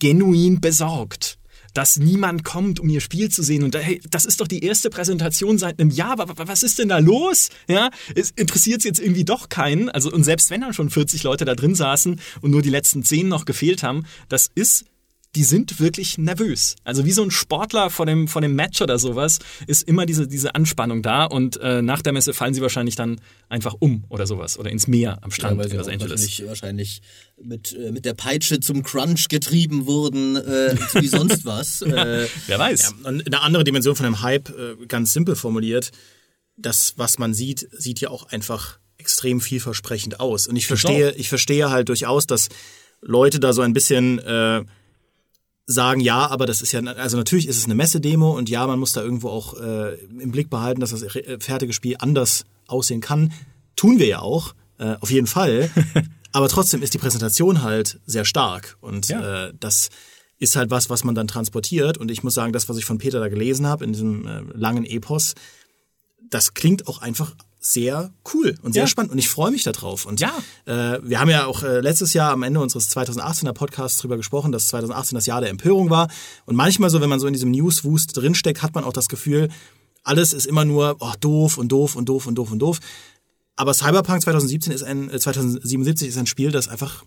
genuin besorgt dass niemand kommt, um ihr Spiel zu sehen. Und hey, das ist doch die erste Präsentation seit einem Jahr. Was ist denn da los? Ja, es interessiert jetzt irgendwie doch keinen. Also und selbst wenn dann schon 40 Leute da drin saßen und nur die letzten 10 noch gefehlt haben, das ist die sind wirklich nervös. Also wie so ein Sportler vor dem, vor dem Match oder sowas ist immer diese, diese Anspannung da und äh, nach der Messe fallen sie wahrscheinlich dann einfach um oder sowas oder ins Meer am Strand ja, in Los Angeles. Wahrscheinlich, wahrscheinlich mit, äh, mit der Peitsche zum Crunch getrieben wurden, äh, wie sonst was. äh, Wer weiß. Ja, und eine andere Dimension von dem Hype, äh, ganz simpel formuliert, das, was man sieht, sieht ja auch einfach extrem vielversprechend aus. Und ich verstehe, ich verstehe halt durchaus, dass Leute da so ein bisschen äh, sagen, ja, aber das ist ja, also natürlich ist es eine Messedemo und ja, man muss da irgendwo auch äh, im Blick behalten, dass das fertige Spiel anders aussehen kann. Tun wir ja auch, äh, auf jeden Fall. aber trotzdem ist die Präsentation halt sehr stark und Ja. äh, das ist halt was, was man dann transportiert. Und ich muss sagen, das, was ich von Peter da gelesen habe in diesem äh, langen Epos, das klingt auch einfach sehr cool und sehr Ja. spannend und ich freue mich darauf. Und Ja. äh, wir haben ja auch äh, letztes Jahr am Ende unseres 2018er Podcasts drüber gesprochen, dass 2018 das Jahr der Empörung war. Und manchmal so, wenn man so in diesem Newswust drinsteckt, hat man auch das Gefühl, alles ist immer nur oh, doof und doof und doof und doof und doof. Aber Cyberpunk 2017 ist ein, äh, 2077 ist ein Spiel, das einfach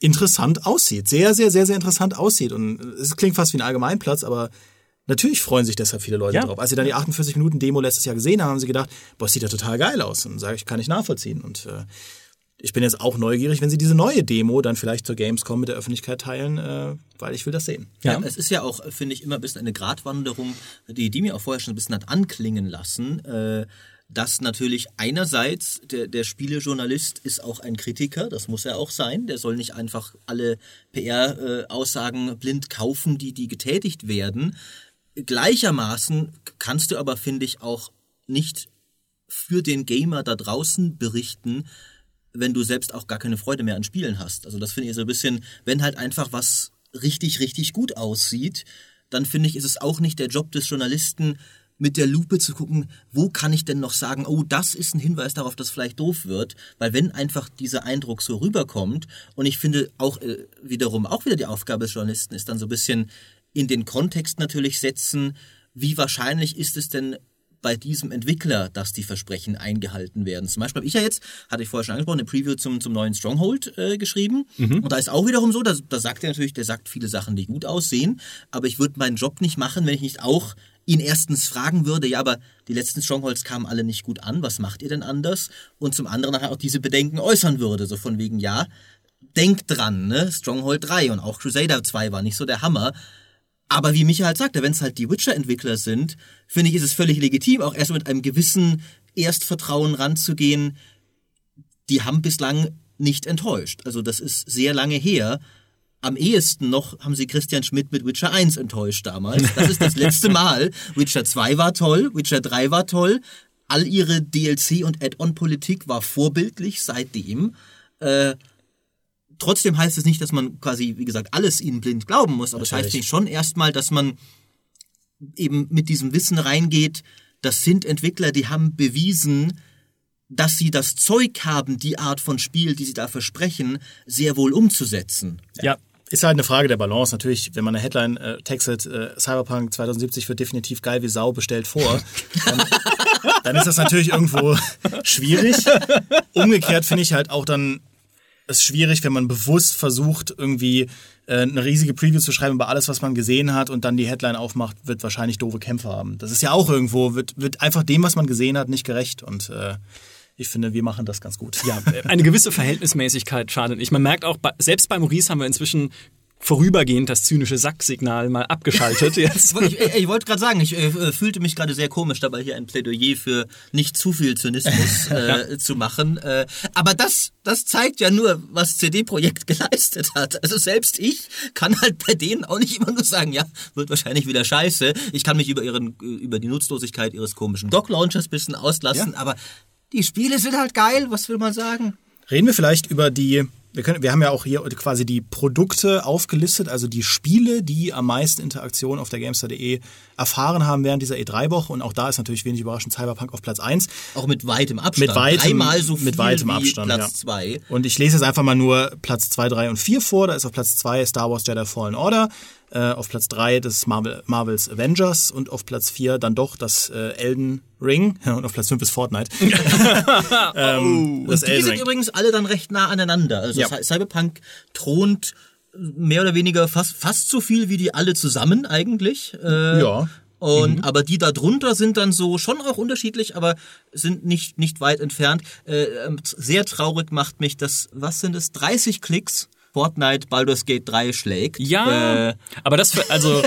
interessant aussieht. Sehr, sehr, sehr, sehr interessant aussieht. Und es klingt fast wie ein Allgemeinplatz, aber natürlich freuen sich deshalb viele Leute Ja. drauf. Als sie dann die 48 Minuten Demo letztes Jahr gesehen haben, haben sie gedacht, boah, das sieht ja total geil aus. Und sage ich, kann ich nachvollziehen. Und äh, ich bin jetzt auch neugierig, wenn sie diese neue Demo dann vielleicht zur Gamescom mit der Öffentlichkeit teilen, äh, weil ich will das sehen. Ja. es ist ja auch, finde ich, immer ein bisschen eine Gratwanderung, die, die mir auch vorher schon ein bisschen hat anklingen lassen, äh, dass natürlich einerseits der, der Spielejournalist ist auch ein Kritiker, das muss er auch sein, der soll nicht einfach alle PR-Aussagen blind kaufen, die, die getätigt werden. Gleichermaßen kannst du aber, finde ich, auch nicht für den Gamer da draußen berichten, wenn du selbst auch gar keine Freude mehr an Spielen hast. Also das finde ich so ein bisschen, wenn halt einfach was richtig, richtig gut aussieht, dann finde ich, ist es auch nicht der Job des Journalisten, mit der Lupe zu gucken, wo kann ich denn noch sagen, oh, das ist ein Hinweis darauf, dass vielleicht doof wird, weil wenn einfach dieser Eindruck so rüberkommt und ich finde auch äh, wiederum auch wieder die Aufgabe des Journalisten ist dann so ein bisschen in den Kontext natürlich setzen, wie wahrscheinlich ist es denn bei diesem Entwickler, dass die Versprechen eingehalten werden. Zum Beispiel habe ich ja jetzt, hatte ich vorher schon angesprochen, eine Preview zum, zum neuen Stronghold äh, geschrieben. Und da ist auch wiederum so, da, da sagt er natürlich, der sagt viele Sachen, die gut aussehen, aber ich würde meinen Job nicht machen, wenn ich nicht auch ihn erstens fragen würde, ja, aber die letzten Strongholds kamen alle nicht gut an, was macht ihr denn anders? Und zum anderen nachher auch diese Bedenken äußern würde, so von wegen, ja, denkt dran, ne? Stronghold 3 und auch Crusader 2 war nicht so der Hammer. Aber wie Michael sagte, wenn es halt die Witcher-Entwickler sind, finde ich, ist es völlig legitim, auch erst mit einem gewissen Erstvertrauen ranzugehen. Die haben bislang nicht enttäuscht. Also das ist sehr lange her. Am ehesten noch haben sie Christian Schmidt mit Witcher 1 enttäuscht damals. Das ist das letzte Mal. Witcher 2 war toll, Witcher 3 war toll. All ihre DLC- und Add-on-Politik war vorbildlich seitdem. Äh, trotzdem heißt es nicht, dass man quasi, wie gesagt, alles ihnen blind glauben muss, aber es heißt Natürlich. nicht schon erstmal, dass man eben mit diesem Wissen reingeht, das sind Entwickler, die haben bewiesen, dass sie das Zeug haben, die Art von Spiel, die sie da versprechen, sehr wohl umzusetzen. Ja. Ist halt eine Frage der Balance. Natürlich, wenn man eine Headline äh, textet, äh, Cyberpunk 2070 wird definitiv geil wie Sau bestellt vor, dann, dann ist das natürlich irgendwo schwierig. Umgekehrt finde ich halt auch dann es schwierig, wenn man bewusst versucht, irgendwie äh, eine riesige Preview zu schreiben über alles, was man gesehen hat und dann die Headline aufmacht, wird wahrscheinlich doofe Kämpfe haben. Das ist ja auch irgendwo, wird, wird einfach dem, was man gesehen hat, nicht gerecht. Und äh, ich finde, wir machen das ganz gut. Ja, eine gewisse Verhältnismäßigkeit schadet nicht. Man merkt auch, selbst bei Maurice haben wir inzwischen vorübergehend das zynische Sack-Signal mal abgeschaltet jetzt. ich, ich, ich wollte gerade sagen, ich äh, fühlte mich gerade sehr komisch dabei, hier ein Plädoyer für nicht zu viel Zynismus äh, zu machen. Äh, aber das, das zeigt ja nur, was CD-Projekt geleistet hat. Also selbst ich kann halt bei denen auch nicht immer nur sagen, ja, wird wahrscheinlich wieder scheiße. Ich kann mich über ihren über die Nutzlosigkeit ihres komischen Dock-Launchers bisschen auslassen, ja. aber die Spiele sind halt geil, was will man sagen? Reden wir vielleicht über die wir, können, wir haben ja auch hier quasi die Produkte aufgelistet, also die Spiele, die am meisten Interaktion auf der Gamestar.de erfahren haben während dieser E3-Woche. Und auch da ist natürlich wenig überraschend Cyberpunk auf Platz 1. Auch mit weitem Abstand. Mit weitem, Dreimal so viel mit weitem Abstand, Platz 2. Ja. Und ich lese jetzt einfach mal nur Platz 2, 3 und 4 vor. Da ist auf Platz 2 Star Wars Jedi Fallen Order. Äh, auf Platz 3 das Marvel, Marvels Avengers und auf Platz 4 dann doch das äh, Elden Ring und auf Platz 5 ist Fortnite. ähm, oh. und die sind übrigens alle dann recht nah aneinander. Also ja. Cyberpunk thront mehr oder weniger fast, fast so viel wie die alle zusammen eigentlich. Äh, ja. Und mhm. aber die da drunter sind dann so schon auch unterschiedlich, aber sind nicht nicht weit entfernt. Äh, ähm, sehr traurig macht mich das. Was sind es? 30 Klicks Fortnite Baldur's Gate 3 schlägt. Ja, äh, aber das, für, also,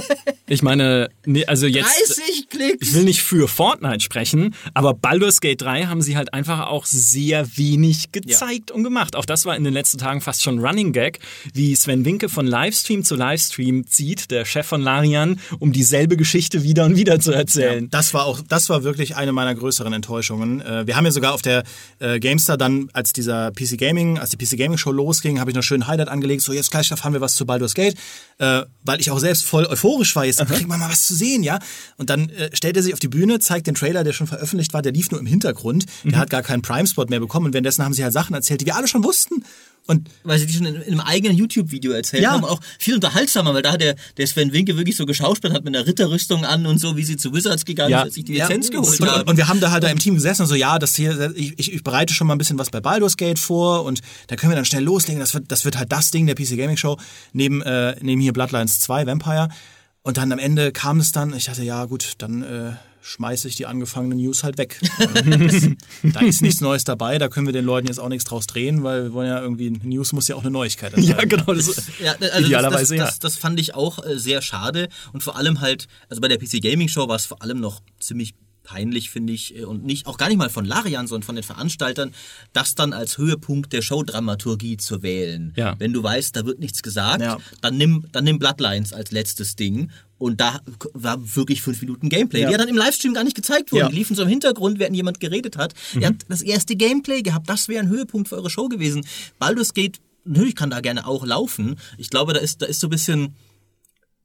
ich meine, nee, also jetzt. 30 Klicks! Ich will nicht für Fortnite sprechen, aber Baldur's Gate 3 haben sie halt einfach auch sehr wenig gezeigt ja. und gemacht. Auch das war in den letzten Tagen fast schon Running Gag, wie Sven Winke von Livestream zu Livestream zieht, der Chef von Larian, um dieselbe Geschichte wieder und wieder zu erzählen. Ja, das war auch, das war wirklich eine meiner größeren Enttäuschungen. Äh, wir haben ja sogar auf der äh, Gamestar dann, als dieser PC Gaming, als die PC Gaming Show losging, habe ich noch schön Highlight angelegt, so jetzt gleich erfahren wir was zu Baldur's Gate, äh, weil ich auch selbst voll euphorisch war, jetzt Aha. kriegt man mal was zu sehen, ja. Und dann äh, stellt er sich auf die Bühne, zeigt den Trailer, der schon veröffentlicht war, der lief nur im Hintergrund, der mhm. hat gar keinen Prime-Spot mehr bekommen und währenddessen haben sie halt Sachen erzählt, die wir alle schon wussten. Und weil sie die schon in, in einem eigenen YouTube-Video erzählt ja. haben, auch viel unterhaltsamer, weil da hat der, der Sven Winke wirklich so geschauspielt, hat mit einer Ritterrüstung an und so, wie sie zu Wizards gegangen ja. ist, sich die Lizenz ja. geholt und, haben. Und wir haben da halt da im Team gesessen und so, ja, das hier, ich, ich, ich bereite schon mal ein bisschen was bei Baldur's Gate vor und da können wir dann schnell loslegen. Das wird, das wird halt das Ding der PC Gaming Show neben, äh, neben hier Bloodlines 2, Vampire. Und dann am Ende kam es dann, ich dachte, ja gut, dann äh, schmeiße ich die angefangenen News halt weg. da ist nichts Neues dabei, da können wir den Leuten jetzt auch nichts draus drehen, weil wir wollen ja irgendwie, News muss ja auch eine Neuigkeit sein. Ja, genau. Das, ja, also idealerweise, das, das, das, das, fand ich auch äh, sehr schade und vor allem halt, also bei der PC Gaming Show war es vor allem noch ziemlich peinlich, finde ich, äh, und nicht, auch gar nicht mal von Larian, sondern von den Veranstaltern, das dann als Höhepunkt der Showdramaturgie zu wählen. Ja. Wenn du weißt, da wird nichts gesagt, ja. dann nimm, dann nimm Bloodlines als letztes Ding. Und da war wirklich fünf Minuten Gameplay. Ja. Die ja dann im Livestream gar nicht gezeigt wurden. Ja. Die liefen so im Hintergrund, während jemand geredet hat. Mhm. Ihr habt das erste Gameplay gehabt. Das wäre ein Höhepunkt für eure Show gewesen. Baldur's Gate, natürlich kann da gerne auch laufen. Ich glaube, da ist, da ist so ein bisschen,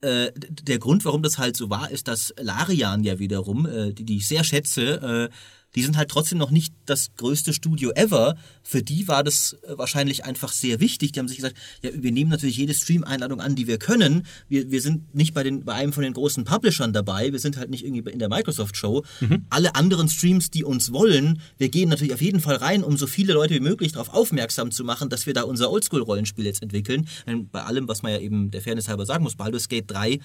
äh, der Grund, warum das halt so war, ist, dass Larian ja wiederum, äh, die, die ich sehr schätze, äh, die sind halt trotzdem noch nicht das größte Studio ever. Für die war das äh, wahrscheinlich einfach sehr wichtig. Die haben sich gesagt, ja, wir nehmen natürlich jede Stream-Einladung an, die wir können. Wir, wir sind nicht bei, den, bei einem von den großen Publishern dabei. Wir sind halt nicht irgendwie in der Microsoft-Show. Mhm. Alle anderen Streams, die uns wollen, wir gehen natürlich auf jeden Fall rein, um so viele Leute wie möglich darauf aufmerksam zu machen, dass wir da unser Oldschool-Rollenspiel jetzt entwickeln. Denn bei allem, was man ja eben der Fairness halber sagen muss, Baldur's Gate 3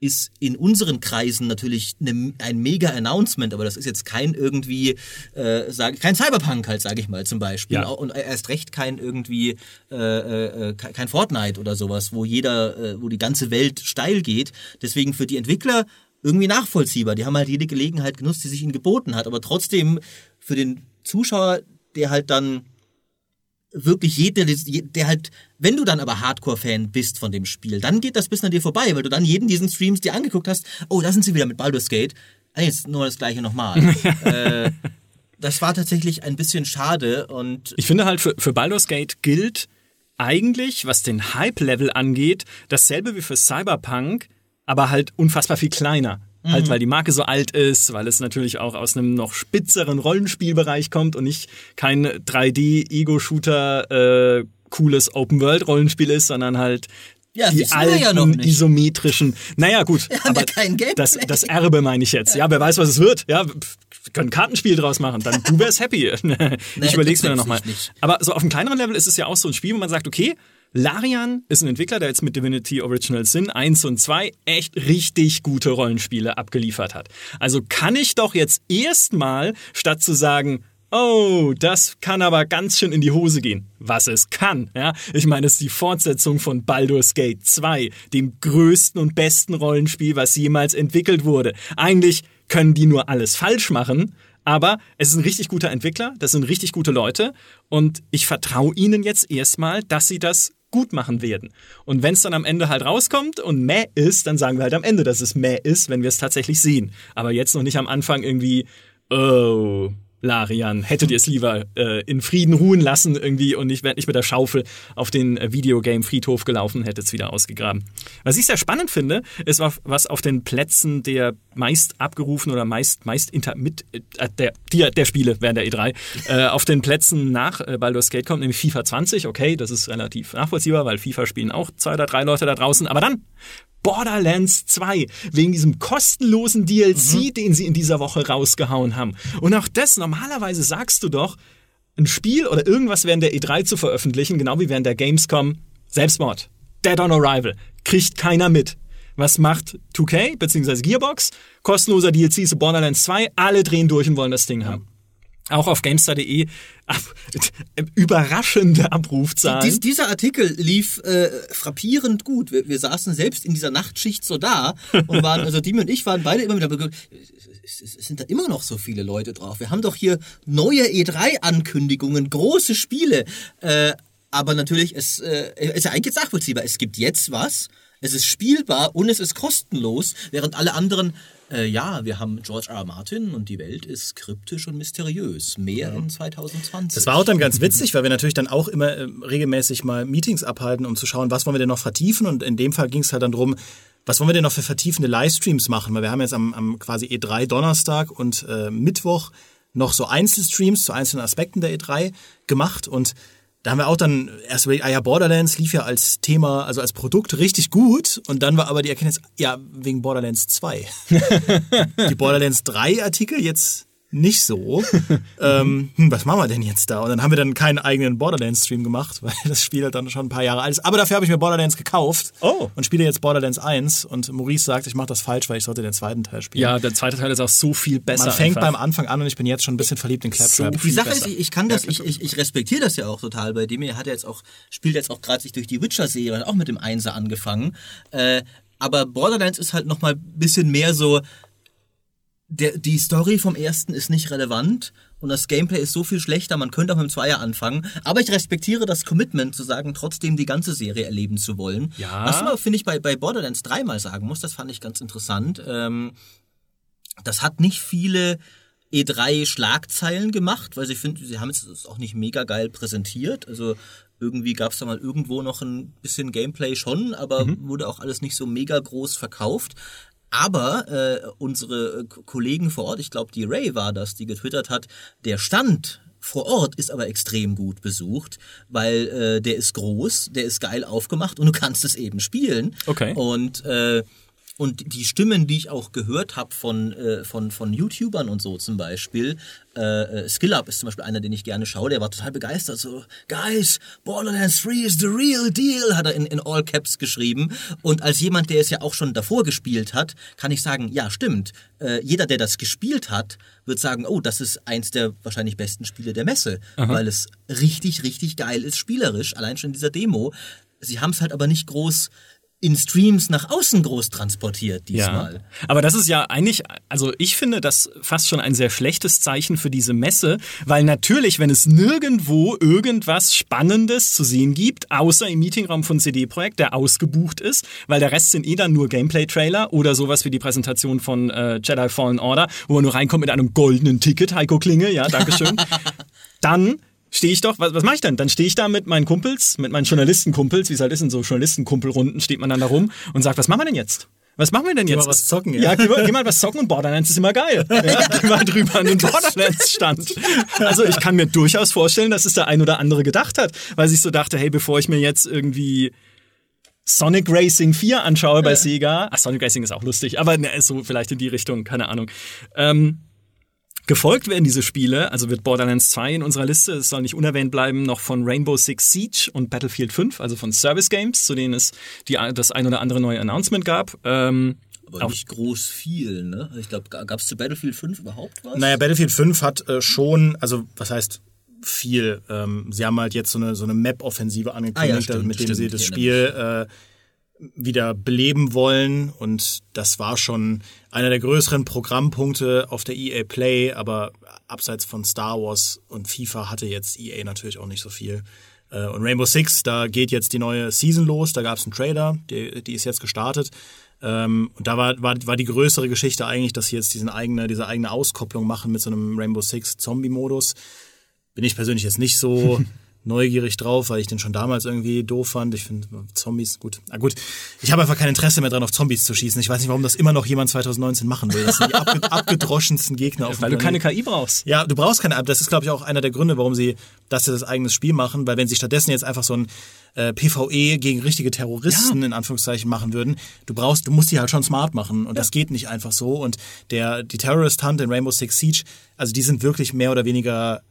ist in unseren Kreisen natürlich eine, ein mega Announcement, aber das ist jetzt kein irgendwie, äh, sag, kein Cyberpunk halt, sage ich mal zum Beispiel. Ja. Und erst recht kein irgendwie, äh, äh, kein Fortnite oder sowas, wo jeder, äh, wo die ganze Welt steil geht. Deswegen für die Entwickler irgendwie nachvollziehbar. Die haben halt jede Gelegenheit genutzt, die sich ihnen geboten hat, aber trotzdem für den Zuschauer, der halt dann wirklich jeder, der halt, wenn du dann aber Hardcore-Fan bist von dem Spiel, dann geht das bis an dir vorbei, weil du dann jeden diesen Streams dir angeguckt hast, oh, da sind sie wieder mit Baldur's Gate. Ah, jetzt nur das gleiche nochmal. äh, das war tatsächlich ein bisschen schade und. Ich finde halt, für, für Baldur's Gate gilt eigentlich, was den Hype-Level angeht, dasselbe wie für Cyberpunk, aber halt unfassbar viel kleiner. Halt, mhm. weil die Marke so alt ist, weil es natürlich auch aus einem noch spitzeren Rollenspielbereich kommt und nicht kein 3D-Ego-Shooter, äh, cooles Open-World-Rollenspiel ist, sondern halt ja, die alten ja isometrischen. Naja, gut. aber ja das, das Erbe meine ich jetzt. Ja, wer weiß, was es wird. Ja, wir können ein Kartenspiel draus machen. Dann du wärst happy. ich nee, überleg's mir dann nochmal. Aber so auf einem kleineren Level ist es ja auch so ein Spiel, wo man sagt, okay, Larian ist ein Entwickler, der jetzt mit Divinity Original Sin 1 und 2 echt richtig gute Rollenspiele abgeliefert hat. Also kann ich doch jetzt erstmal, statt zu sagen, Oh, das kann aber ganz schön in die Hose gehen. Was es kann, ja. Ich meine, es ist die Fortsetzung von Baldur's Gate 2, dem größten und besten Rollenspiel, was jemals entwickelt wurde. Eigentlich können die nur alles falsch machen, aber es ist ein richtig guter Entwickler, das sind richtig gute Leute und ich vertraue ihnen jetzt erstmal, dass sie das gut machen werden. Und wenn es dann am Ende halt rauskommt und meh ist, dann sagen wir halt am Ende, dass es meh ist, wenn wir es tatsächlich sehen. Aber jetzt noch nicht am Anfang irgendwie, oh, Larian, hättet ihr es lieber äh, in Frieden ruhen lassen irgendwie und ich wäre nicht mit der Schaufel auf den äh, Videogame-Friedhof gelaufen, hättet es wieder ausgegraben. Was ich sehr spannend finde, ist, was auf den Plätzen der meist abgerufen oder meist, meist inter, mit, äh, der, der, der Spiele während der E3, äh, auf den Plätzen nach äh, Baldur's Gate kommt, nämlich FIFA 20. Okay, das ist relativ nachvollziehbar, weil FIFA spielen auch zwei oder drei Leute da draußen. Aber dann Borderlands 2 wegen diesem kostenlosen DLC, mhm. den sie in dieser Woche rausgehauen haben. Und auch das, normalerweise sagst du doch, ein Spiel oder irgendwas während der E3 zu veröffentlichen, genau wie während der Gamescom, Selbstmord. Dead on Arrival. Kriegt keiner mit. Was macht 2K bzw. Gearbox? Kostenloser DLC zu Borderlands 2. Alle drehen durch und wollen das Ding haben auch auf Gamestar.de ab, überraschende Abrufzahlen. Dies, dieser Artikel lief äh, frappierend gut. Wir, wir, saßen selbst in dieser Nachtschicht so da und waren, also Dimi und ich waren beide immer wieder, sind da immer noch so viele Leute drauf. Wir haben doch hier neue E3-Ankündigungen, große Spiele. Äh, aber natürlich, es äh, ist ja eigentlich nachvollziehbar. Es gibt jetzt was, es ist spielbar und es ist kostenlos, während alle anderen äh, ja, wir haben George R. R. Martin und die Welt ist kryptisch und mysteriös. Mehr ja. in 2020. Das war auch dann ganz witzig, weil wir natürlich dann auch immer äh, regelmäßig mal Meetings abhalten, um zu schauen, was wollen wir denn noch vertiefen. Und in dem Fall ging es halt dann darum, was wollen wir denn noch für vertiefende Livestreams machen? Weil wir haben jetzt am, am quasi E3 Donnerstag und äh, Mittwoch noch so Einzelstreams zu einzelnen Aspekten der E3 gemacht und da haben wir auch dann erst überlegt, ah ja, Borderlands lief ja als Thema, also als Produkt richtig gut. Und dann war aber die Erkenntnis, ja, wegen Borderlands 2. die Borderlands 3 Artikel jetzt nicht so. ähm, hm, was machen wir denn jetzt da? Und dann haben wir dann keinen eigenen Borderlands-Stream gemacht, weil das Spiel halt dann schon ein paar Jahre alt ist. Aber dafür habe ich mir Borderlands gekauft oh. und spiele jetzt Borderlands 1. Und Maurice sagt, ich mache das falsch, weil ich sollte den zweiten Teil spielen. Ja, der zweite Teil ist auch so viel besser. Man fängt einfach. beim Anfang an und ich bin jetzt schon ein bisschen verliebt in Claptrap. So die Sache besser. ist, ich kann das, ich, ich, ich respektiere das ja auch total bei dem. Er hat jetzt auch, spielt jetzt auch gerade sich durch die Witcher-Serie, auch mit dem Einser angefangen. Äh, aber Borderlands ist halt nochmal ein bisschen mehr so, der, die Story vom ersten ist nicht relevant und das Gameplay ist so viel schlechter, man könnte auch mit dem Zweier anfangen. Aber ich respektiere das Commitment zu sagen, trotzdem die ganze Serie erleben zu wollen. Ja. Was man, finde ich, bei, bei Borderlands 3 mal sagen muss, das fand ich ganz interessant. Ähm, das hat nicht viele E3-Schlagzeilen gemacht, weil sie finden, sie haben es auch nicht mega geil präsentiert. Also irgendwie gab es da mal irgendwo noch ein bisschen Gameplay schon, aber mhm. wurde auch alles nicht so mega groß verkauft. Aber äh, unsere äh, Kollegen vor Ort, ich glaube, die Ray war das, die getwittert hat, der Stand vor Ort ist aber extrem gut besucht, weil äh, der ist groß, der ist geil aufgemacht und du kannst es eben spielen. Okay. Und äh, und die Stimmen, die ich auch gehört habe von, äh, von, von YouTubern und so zum Beispiel, äh, äh SkillUp ist zum Beispiel einer, den ich gerne schaue, der war total begeistert. So, Guys, Borderlands 3 is the real deal, hat er in, in All Caps geschrieben. Und als jemand, der es ja auch schon davor gespielt hat, kann ich sagen, ja, stimmt. Äh, jeder, der das gespielt hat, wird sagen, oh, das ist eins der wahrscheinlich besten Spiele der Messe, Aha. weil es richtig, richtig geil ist, spielerisch, allein schon in dieser Demo. Sie haben es halt aber nicht groß in Streams nach außen groß transportiert diesmal. Ja. Aber das ist ja eigentlich, also ich finde das fast schon ein sehr schlechtes Zeichen für diese Messe, weil natürlich, wenn es nirgendwo irgendwas Spannendes zu sehen gibt, außer im Meetingraum von CD Projekt, der ausgebucht ist, weil der Rest sind eh dann nur Gameplay-Trailer oder sowas wie die Präsentation von äh, Jedi Fallen Order, wo man nur reinkommt mit einem goldenen Ticket, Heiko Klinge, ja, Dankeschön. dann stehe ich doch, was, was mache ich denn? Dann stehe ich da mit meinen Kumpels, mit meinen Journalistenkumpels, wie es halt ist in so Journalistenkumpelrunden, steht man dann da rum und sagt, was machen wir denn jetzt? Was machen wir denn jetzt? Geh mal was zocken, ja. Ja, geh mal, geh mal was zocken und Borderlands ist immer geil. Ja, geh mal drüber an den Borderlands-Stand. Also ich kann mir durchaus vorstellen, dass es der ein oder andere gedacht hat, weil sich so dachte, hey, bevor ich mir jetzt irgendwie Sonic Racing 4 anschaue bei Sega, ach, Sonic Racing ist auch lustig, aber ne, so vielleicht in die Richtung, keine Ahnung. Ähm, Gefolgt werden diese Spiele, also wird Borderlands 2 in unserer Liste, es soll nicht unerwähnt bleiben, noch von Rainbow Six Siege und Battlefield 5, also von Service Games, zu denen es die, das ein oder andere neue Announcement gab. Ähm, Aber nicht groß viel, ne? Ich glaube, gab es zu Battlefield 5 überhaupt was? Naja, Battlefield 5 hat äh, schon, also was heißt viel, ähm, sie haben halt jetzt so eine, so eine Map-Offensive angekündigt, Ah, stimmt, mit dem stimmt, sie das Spiel äh, wieder beleben wollen und das war schon einer der größeren Programmpunkte auf der EA Play, aber abseits von Star Wars und FIFA hatte jetzt EA natürlich auch nicht so viel. Äh, Und Rainbow Six, da geht jetzt die neue Season los, da gab es einen Trailer, die, die ist jetzt gestartet. Ähm, und da war, war, war die größere Geschichte eigentlich, dass sie jetzt diesen eigene, diese eigene Auskopplung machen mit so einem Rainbow Six Zombie-Modus. Bin ich persönlich jetzt nicht so neugierig drauf, weil ich den schon damals irgendwie doof fand. Ich finde Zombies gut. Na gut, ich habe einfach kein Interesse mehr dran, auf Zombies zu schießen. Ich weiß nicht, warum das immer noch jemand 2019 machen will. Das sind die abge abgedroschensten Gegner auf dem Weil du keine. KI brauchst. Ja, du brauchst keine App. Das ist, glaube ich, auch einer der Gründe, warum sie das jetzt als eigenes Spiel machen, weil wenn sie stattdessen jetzt einfach so ein äh, PvE gegen richtige Terroristen in Anführungszeichen machen würden, du brauchst, du musst die halt schon smart machen und das geht nicht einfach so. Und der die Terrorist Hunt in Rainbow Six Siege, also die sind wirklich mehr oder weniger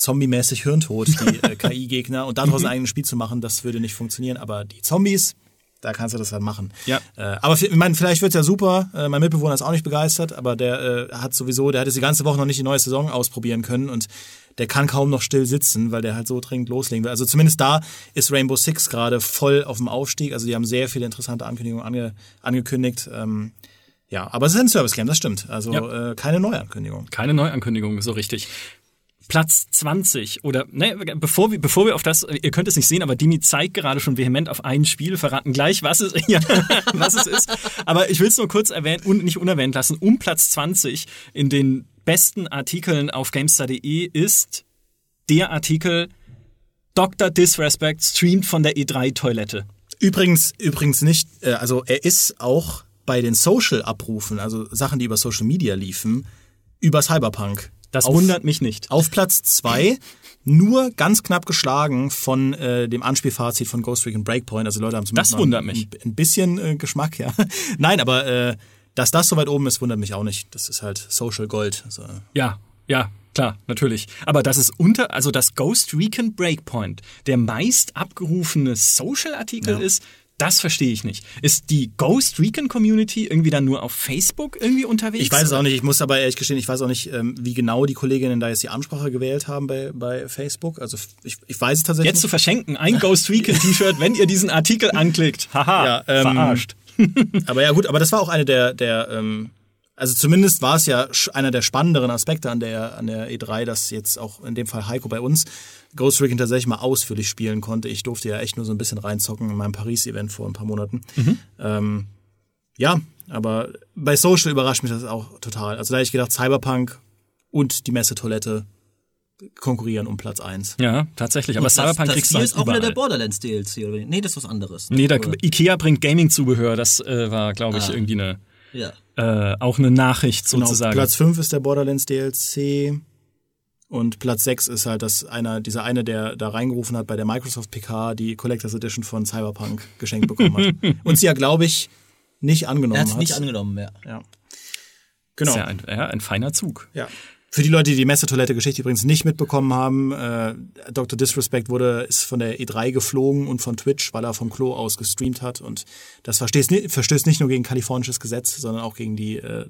zombie-mäßig hirntot, die äh, KI-Gegner. Und daraus ein eigenes Spiel zu machen, das würde nicht funktionieren. Aber die Zombies, da kannst du das halt machen. Ja. Äh, aber ich meine, vielleicht wird's ja super. Äh, mein Mitbewohner ist auch nicht begeistert, aber der äh, hat sowieso, der hat jetzt die ganze Woche noch nicht die neue Saison ausprobieren können und der kann kaum noch still sitzen, weil der halt so dringend loslegen will. Also zumindest da ist Rainbow Six gerade voll auf dem Aufstieg. Also die haben sehr viele interessante Ankündigungen ange angekündigt. Ähm, ja, aber es ist ein Service-Game, das stimmt. Also Ja. äh, keine Neuankündigung. Keine Neuankündigung, so richtig. Platz 20 oder ne, bevor wir bevor wir auf das ihr könnt es nicht sehen, aber Dimi zeigt gerade schon vehement auf ein Spiel, verraten gleich, was es ja, was es ist, aber ich will es nur kurz erwähnen und nicht unerwähnt lassen. Um Platz 20 in den besten Artikeln auf gamestar.de ist der Artikel Dr. Disrespect streamt von der E3 Toilette. Übrigens, übrigens nicht, äh, also er ist auch bei den Social-Abrufen, also Sachen, die über Social Media liefen, über Cyberpunk. Das auf, wundert mich nicht. Auf Platz zwei nur ganz knapp geschlagen von äh, dem Anspielfazit von Ghost Recon Breakpoint. Also Leute haben zumindest Das mal wundert ein, mich. ein bisschen äh, Geschmack, ja. Nein, aber äh, dass das so weit oben ist, wundert mich auch nicht. Das ist halt Social Gold. Also, Ja, ja, klar, natürlich. Aber das ist unter, also das Ghost Recon Breakpoint, der meist abgerufene Social-Artikel Ja. ist, das verstehe ich nicht. Ist die Ghost Recon Community irgendwie dann nur auf Facebook irgendwie unterwegs? Ich weiß es auch nicht, ich muss aber ehrlich gestehen, ich weiß auch nicht, ähm, wie genau die Kolleginnen da jetzt die Ansprache gewählt haben bei, bei Facebook. Also ich, ich weiß es tatsächlich Jetzt zu verschenken, ein Ghost Recon T-Shirt, wenn ihr diesen Artikel anklickt. Haha, Ja, ähm, verarscht. Aber ja gut, aber das war auch eine der, der ähm, also zumindest war es ja einer der spannenderen Aspekte an der, an der E3, dass jetzt auch in dem Fall Heiko bei uns Ghost Recon tatsächlich mal ausführlich spielen konnte. Ich durfte ja echt nur so ein bisschen reinzocken in meinem Paris-Event vor ein paar Monaten. Ähm, ja, aber bei Social überrascht mich das auch total. Also da hätte ich gedacht, Cyberpunk und die Messe-Toilette konkurrieren um Platz eins. Ja, tatsächlich. Aber Cyberpunk das, kriegst das du halt ist auch wieder der. Borderlands DLC, oder? Nee, das ist was anderes. Nee, da, Ikea bringt Gaming-Zubehör. Das äh, war, glaube ich, Ah. irgendwie eine, Ja. äh, auch eine Nachricht Genau, sozusagen. Platz 5 ist der Borderlands DLC. Und Platz 6 ist halt, dass einer, dieser eine, der da reingerufen hat bei der Microsoft PK, die Collectors Edition von Cyberpunk geschenkt bekommen hat. Und sie ja, glaube ich, nicht angenommen Er hat es hat. nicht angenommen, ja. ja. Genau. Ist ja ein, ja, ein feiner Zug. Ja. Für die Leute, die die Messetoilette-Geschichte übrigens nicht mitbekommen haben, äh, Dr. Disrespect wurde, ist von der E3 geflogen und von Twitch, weil er vom Klo aus gestreamt hat. Und das verstößt, verstößt nicht nur gegen kalifornisches Gesetz, sondern auch gegen die äh,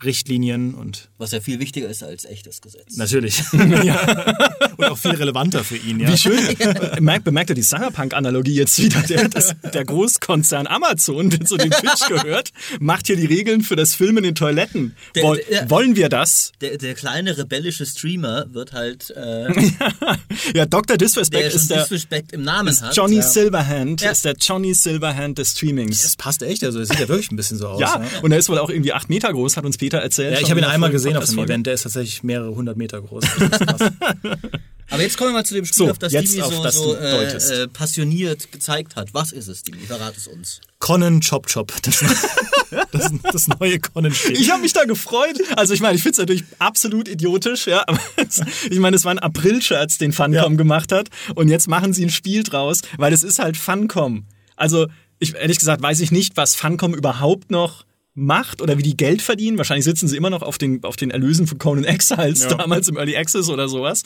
Twitch-Richtlinien und Was ja viel wichtiger ist als echtes Gesetz. Natürlich. Und auch viel relevanter für ihn, ja. Wie schön. Merkt, bemerkt ihr die Cyberpunk-Analogie jetzt wieder? Der, das, der Großkonzern Amazon, der zu den Twitch gehört, macht hier die Regeln für das Filmen in Toiletten. Der- Woll, der- wollen wir das? Der, der kleine rebellische Streamer wird halt, äh, Ja, Dr. der Disrespect schon ist der Disrespect im Namen hat. Johnny ja. Silverhand, Ja. ist der Johnny Silverhand des Streamings. Das passt echt, also es sieht ja wirklich ein bisschen so aus. Ja, ne? und er ist wohl auch irgendwie acht Meter groß, hat uns Peter erzählt. Ja, ich habe ihn einmal gesehen auf dem. Event, der ist tatsächlich mehrere hundert Meter groß. Aber jetzt kommen wir mal zu dem Spiel, So, auf das Dimi so, das so äh, äh, passioniert gezeigt hat. Was ist es, Dimi? Verrat es uns. Conan Chop Chop. Das, das, das neue Conan-Spiel. Ich habe mich da gefreut. Also ich meine, ich finde es natürlich absolut idiotisch, ja. Aber es, ich meine, es war ein April-Scherz, den Funcom gemacht hat. Und jetzt machen sie ein Spiel draus, weil es ist halt Funcom. Also ich, ehrlich gesagt weiß ich nicht, was Funcom überhaupt noch macht oder wie die Geld verdienen. Wahrscheinlich sitzen sie immer noch auf den, auf den Erlösen von Conan Exiles Ja. damals im Early Access oder sowas.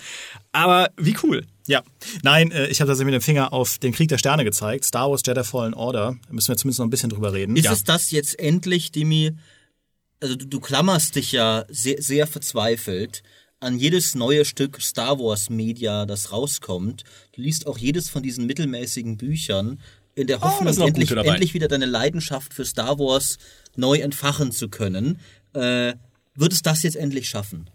Aber wie cool. Ja, nein, äh, ich habe tatsächlich mit dem Finger auf den Krieg der Sterne gezeigt. Star Wars Jedi Fallen Order. Da müssen wir zumindest noch ein bisschen drüber reden. Ist ja. es das jetzt endlich, Dimi? Also du, du klammerst dich ja sehr, sehr verzweifelt an jedes neue Stück Star Wars Media, das rauskommt. Du liest auch jedes von diesen mittelmäßigen Büchern in der Oh, Hoffnung, auch endlich, endlich wieder deine Leidenschaft für Star Wars neu entfachen zu können. Äh, wird es das jetzt endlich schaffen?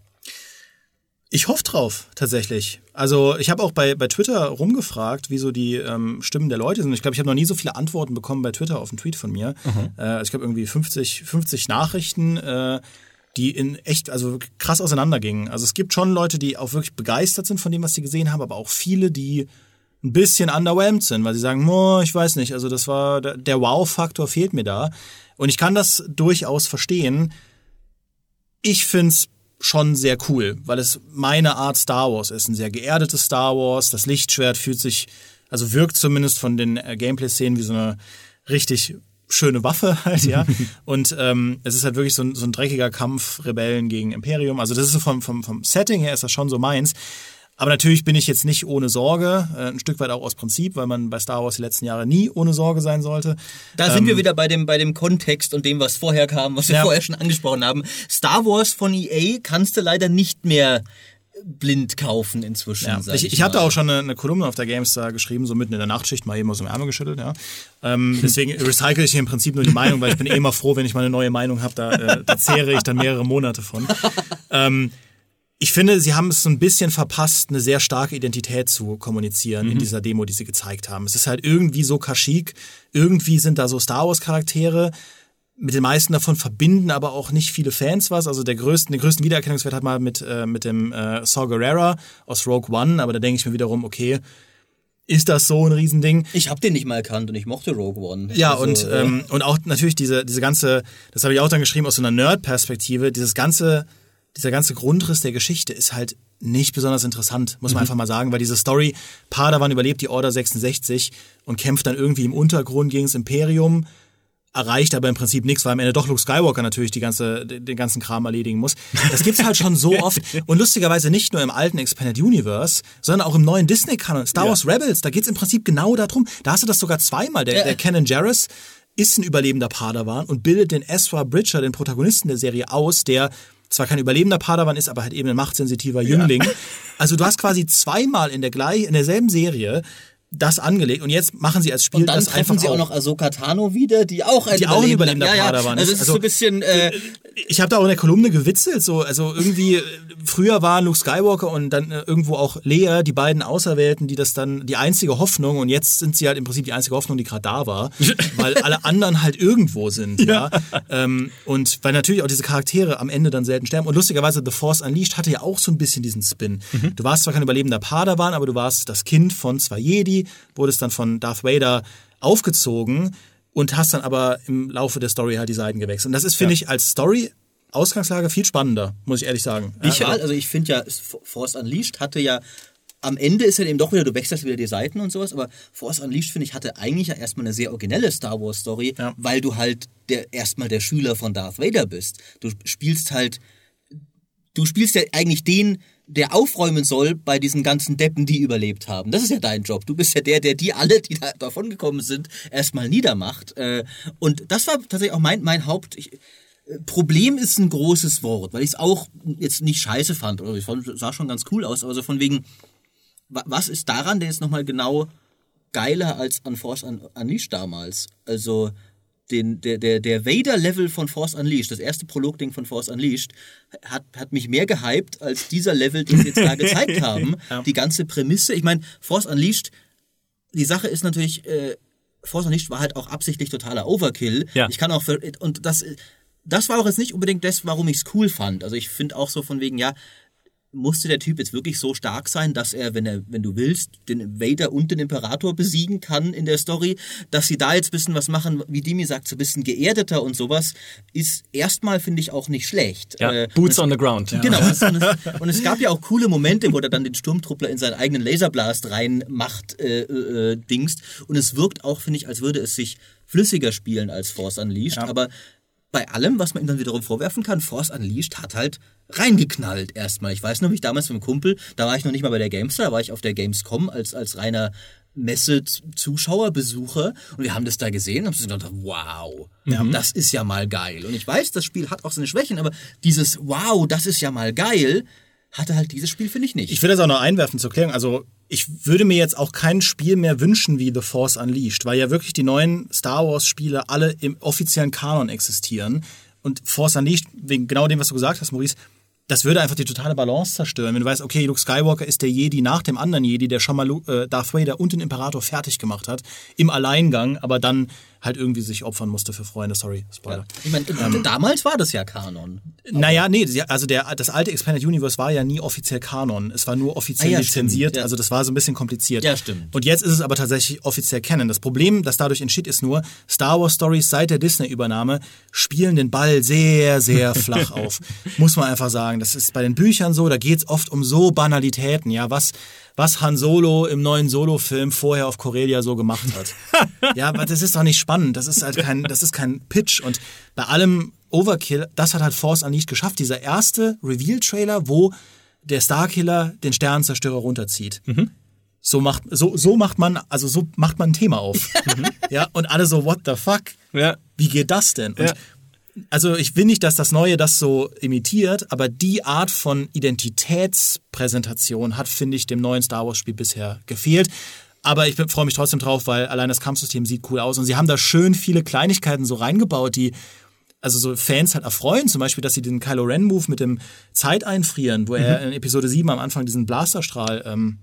Ich hoffe drauf, tatsächlich. Also ich habe auch bei, bei Twitter rumgefragt, wie so die ähm, Stimmen der Leute sind. Ich glaube, ich habe noch nie so viele Antworten bekommen bei Twitter auf einen Tweet von mir. Äh, also ich glaube irgendwie 50, 50 Nachrichten, äh, die in echt, also krass auseinandergingen. Also es gibt schon Leute, die auch wirklich begeistert sind von dem, was sie gesehen haben, aber auch viele, die ein bisschen underwhelmed sind, weil sie sagen, oh, ich weiß nicht, also das war, der Wow-Faktor fehlt mir da. Und ich kann das durchaus verstehen. Ich find's schon sehr cool, weil es meine Art Star Wars ist. Ein sehr geerdetes Star Wars. Das Lichtschwert fühlt sich, also wirkt zumindest von den äh, Gameplay-Szenen wie so eine richtig schöne Waffe halt, ja. Und ähm, es ist halt wirklich so ein, so ein dreckiger Kampf Rebellen gegen Imperium. Also das ist so vom, vom, vom Setting her ist das schon so meins. Aber natürlich bin ich jetzt nicht ohne Sorge, äh, ein Stück weit auch aus Prinzip, weil man bei Star Wars die letzten Jahre nie ohne Sorge sein sollte. Da sind wir wieder bei dem, bei dem Kontext und dem, was vorher kam, was wir Ja. vorher schon angesprochen haben. Star Wars von EA kannst du leider nicht mehr blind kaufen inzwischen. Ja, sag ich, ich hatte auch schon eine, eine Kolumne auf der GameStar geschrieben, so mitten in der Nachtschicht mal eben aus dem Ärmel geschüttelt. Ja. Ähm, deswegen recycle ich hier im Prinzip nur die Meinung, weil ich bin eh immer froh, wenn ich mal eine neue Meinung habe, da, äh, da zehre ich dann mehrere Monate von. Ähm, ich finde, sie haben es so ein bisschen verpasst, eine sehr starke Identität zu kommunizieren in dieser Demo, die sie gezeigt haben. Es ist halt irgendwie so kaschik, irgendwie sind da so Star Wars Charaktere, mit den meisten davon verbinden aber auch nicht viele Fans was. Also der größten, den größten Wiedererkennungswert hat man mit, äh, mit dem äh, Saw Gerrera aus Rogue One, aber da denke ich mir wiederum, okay, ist das so ein Riesending? Ich habe den nicht mal erkannt und ich mochte Rogue One. Ja, Also, und, äh, ähm, und auch natürlich diese, diese ganze, das habe ich auch dann geschrieben aus so einer Nerd-Perspektive, dieses ganze, dieser ganze Grundriss der Geschichte ist halt nicht besonders interessant, muss man einfach mal sagen, weil diese Story, Padawan überlebt die Order 66 und kämpft dann irgendwie im Untergrund gegen das Imperium, erreicht aber im Prinzip nichts, weil am Ende doch Luke Skywalker natürlich die ganze, den ganzen Kram erledigen muss. Das gibt's halt schon so oft und lustigerweise nicht nur im alten Expanded Universe, sondern auch im neuen Disney-Kanon. Star Wars Rebels, da geht's im Prinzip genau darum. Da hast du das sogar zweimal. Der, Ja. der Canon Jarrus ist ein überlebender Padawan und bildet den Ezra Bridger, den Protagonisten der Serie, aus, der zwar kein überlebender Padawan ist, aber halt eben ein machtsensitiver Jüngling. Also du hast quasi zweimal in der gleich, in derselben Serie das angelegt und jetzt machen sie als Spiel und dann das treffen einfach sie auch noch Ahsoka Tano wieder, die auch ein Die auch ein überlebender ja, ja. Padawan Also ist. es ist Also- so ein bisschen äh, ich habe da auch in der Kolumne gewitzelt, so also irgendwie äh, früher waren Luke Skywalker und dann äh, irgendwo auch Leia, die beiden Auserwählten, die das dann die einzige Hoffnung und jetzt sind sie halt im Prinzip die einzige Hoffnung, die gerade da war, weil alle anderen halt irgendwo sind, ja. Ähm, und weil natürlich auch diese Charaktere am Ende dann selten sterben und lustigerweise The Force Unleashed hatte ja auch so ein bisschen diesen Spin. Du warst zwar kein überlebender Padawan, aber du warst das Kind von zwei Jedi, wurdest dann von Darth Vader aufgezogen und hast dann aber im Laufe der Story halt die Seiten gewechselt. Und das ist, finde ich, als Story Ausgangslage viel spannender, muss ich ehrlich sagen. ich, also ich finde ja, Force Unleashed hatte ja am Ende ist ja eben doch wieder, du wechselst wieder die Seiten und sowas, aber Force Unleashed, finde ich, hatte eigentlich ja erstmal eine sehr originelle Star Wars Story, Ja. weil du halt der, erstmal der Schüler von Darth Vader bist. Du spielst halt, du spielst ja eigentlich den, der aufräumen soll bei diesen ganzen Deppen, die überlebt haben. Das ist ja dein Job. Du bist ja der, der die alle, die da davon gekommen sind, erstmal niedermacht. Äh, Und das war tatsächlich auch mein, mein Haupt. Ich, Problem ist ein großes Wort, weil ich es auch jetzt nicht scheiße fand. Oder ich fand, sah schon ganz cool aus, aber so von wegen, wa- was ist daran denn jetzt nochmal genau geiler als an Force Unleashed damals? Also den, der, der, der Vader-Level von Force Unleashed, das erste Prolog-Ding von Force Unleashed, hat, hat mich mehr gehypt als dieser Level, den sie jetzt da gezeigt haben. Die ganze Prämisse, ich meine, Force Unleashed, die Sache ist natürlich, äh, Force Unleashed war halt auch absichtlich totaler Overkill. Ja. Ich kann auch, ver- und das, das war auch jetzt nicht unbedingt das, warum ich es cool fand. Also ich finde auch so von wegen, ja, musste der Typ jetzt wirklich so stark sein, dass er, wenn er, wenn du willst, den Vader und den Imperator besiegen kann in der Story, dass sie da jetzt ein bisschen was machen, wie Dimi sagt, so ein bisschen geerdeter und sowas, ist erstmal, finde ich, auch nicht schlecht. Ja, Äh, Boots on the ground. Genau. Und es, und es gab ja auch coole Momente, wo er dann den Sturmtruppler in seinen eigenen Laserblast reinmacht, äh, äh, äh, dingst. Und es wirkt auch, finde ich, als würde es sich flüssiger spielen als Force Unleashed. Aber bei allem, was man ihm dann wiederum vorwerfen kann, Force Unleashed hat halt reingeknallt erstmal. Ich weiß noch, wie ich damals mit dem Kumpel, da war ich noch nicht mal bei der Gamestar, da war ich auf der Gamescom als, als reiner Messe-Zuschauer, Besucher und wir haben das da gesehen und haben gedacht, wow, ja, das ist ja mal geil. Und ich weiß, das Spiel hat auch seine Schwächen, aber dieses wow, das ist ja mal geil, hatte halt dieses Spiel, finde ich nicht. Ich will das auch noch einwerfen zur Erklärung. Also ich würde mir jetzt auch kein Spiel mehr wünschen wie The Force Unleashed, weil ja wirklich die neuen Star Wars-Spiele alle im offiziellen Kanon existieren. Und Force Unleashed, wegen genau dem, was du gesagt hast, Maurice, das würde einfach die totale Balance zerstören. Wenn du weißt, okay, Luke Skywalker ist der Jedi nach dem anderen Jedi, der schon mal äh, Darth Vader und den Imperator fertig gemacht hat, im Alleingang, aber dann halt irgendwie sich opfern musste für Freunde. Sorry, Spoiler. Ja. Ich meine, ähm, damals war das ja Kanon. Naja, nee, also der, das alte Expanded Universe war ja nie offiziell Kanon. Es war nur offiziell ah, ja, lizenziert, stimmt, ja. also das war so ein bisschen kompliziert. Ja, stimmt. Und jetzt ist es aber tatsächlich offiziell Canon. Das Problem, das dadurch entsteht, ist nur, Star Wars Stories seit der Disney-Übernahme spielen den Ball sehr, sehr flach auf. Muss man einfach sagen. Das ist bei den Büchern so, da geht es oft um so Banalitäten. Ja, was was Han Solo im neuen Solo-Film vorher auf Corellia so gemacht hat. ja, aber das ist doch nicht spannend. Das ist halt kein, das ist kein Pitch. Und bei allem Overkill, das hat halt Force Unleashed geschafft. Dieser erste Reveal-Trailer, wo der Starkiller den Sternenzerstörer runterzieht. Mhm. So macht, so, so macht man, also so macht man ein Thema auf. ja, und alle so, what the fuck? Ja. Wie geht das denn? Und ja also ich will nicht, dass das Neue das so imitiert, aber die Art von Identitätspräsentation hat, finde ich, dem neuen Star Wars-Spiel bisher gefehlt. Aber ich freue mich trotzdem drauf, weil allein das Kampfsystem sieht cool aus und sie haben da schön viele Kleinigkeiten so reingebaut, die also so Fans halt erfreuen, zum Beispiel, dass sie den Kylo Ren Move mit dem Zeit einfrieren, wo er mhm. in Episode 7 am Anfang diesen Blasterstrahl ähm,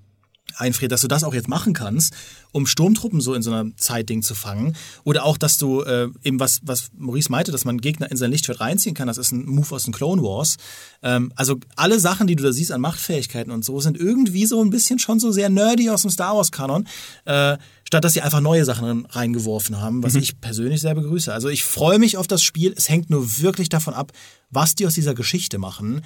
einfriert, dass du das auch jetzt machen kannst, um Sturmtruppen so in so einer Zeitding zu fangen. Oder auch, dass du äh, eben was, was Maurice meinte, dass man Gegner in sein Lichtschwert reinziehen kann. Das ist ein Move aus den Clone Wars. Ähm, also alle Sachen, die du da siehst an Machtfähigkeiten und so, sind irgendwie so ein bisschen schon so sehr nerdy aus dem Star Wars Kanon. Äh, statt dass sie einfach neue Sachen reingeworfen haben, was mhm. ich persönlich sehr begrüße. Also ich freue mich auf das Spiel. Es hängt nur wirklich davon ab, was die aus dieser Geschichte machen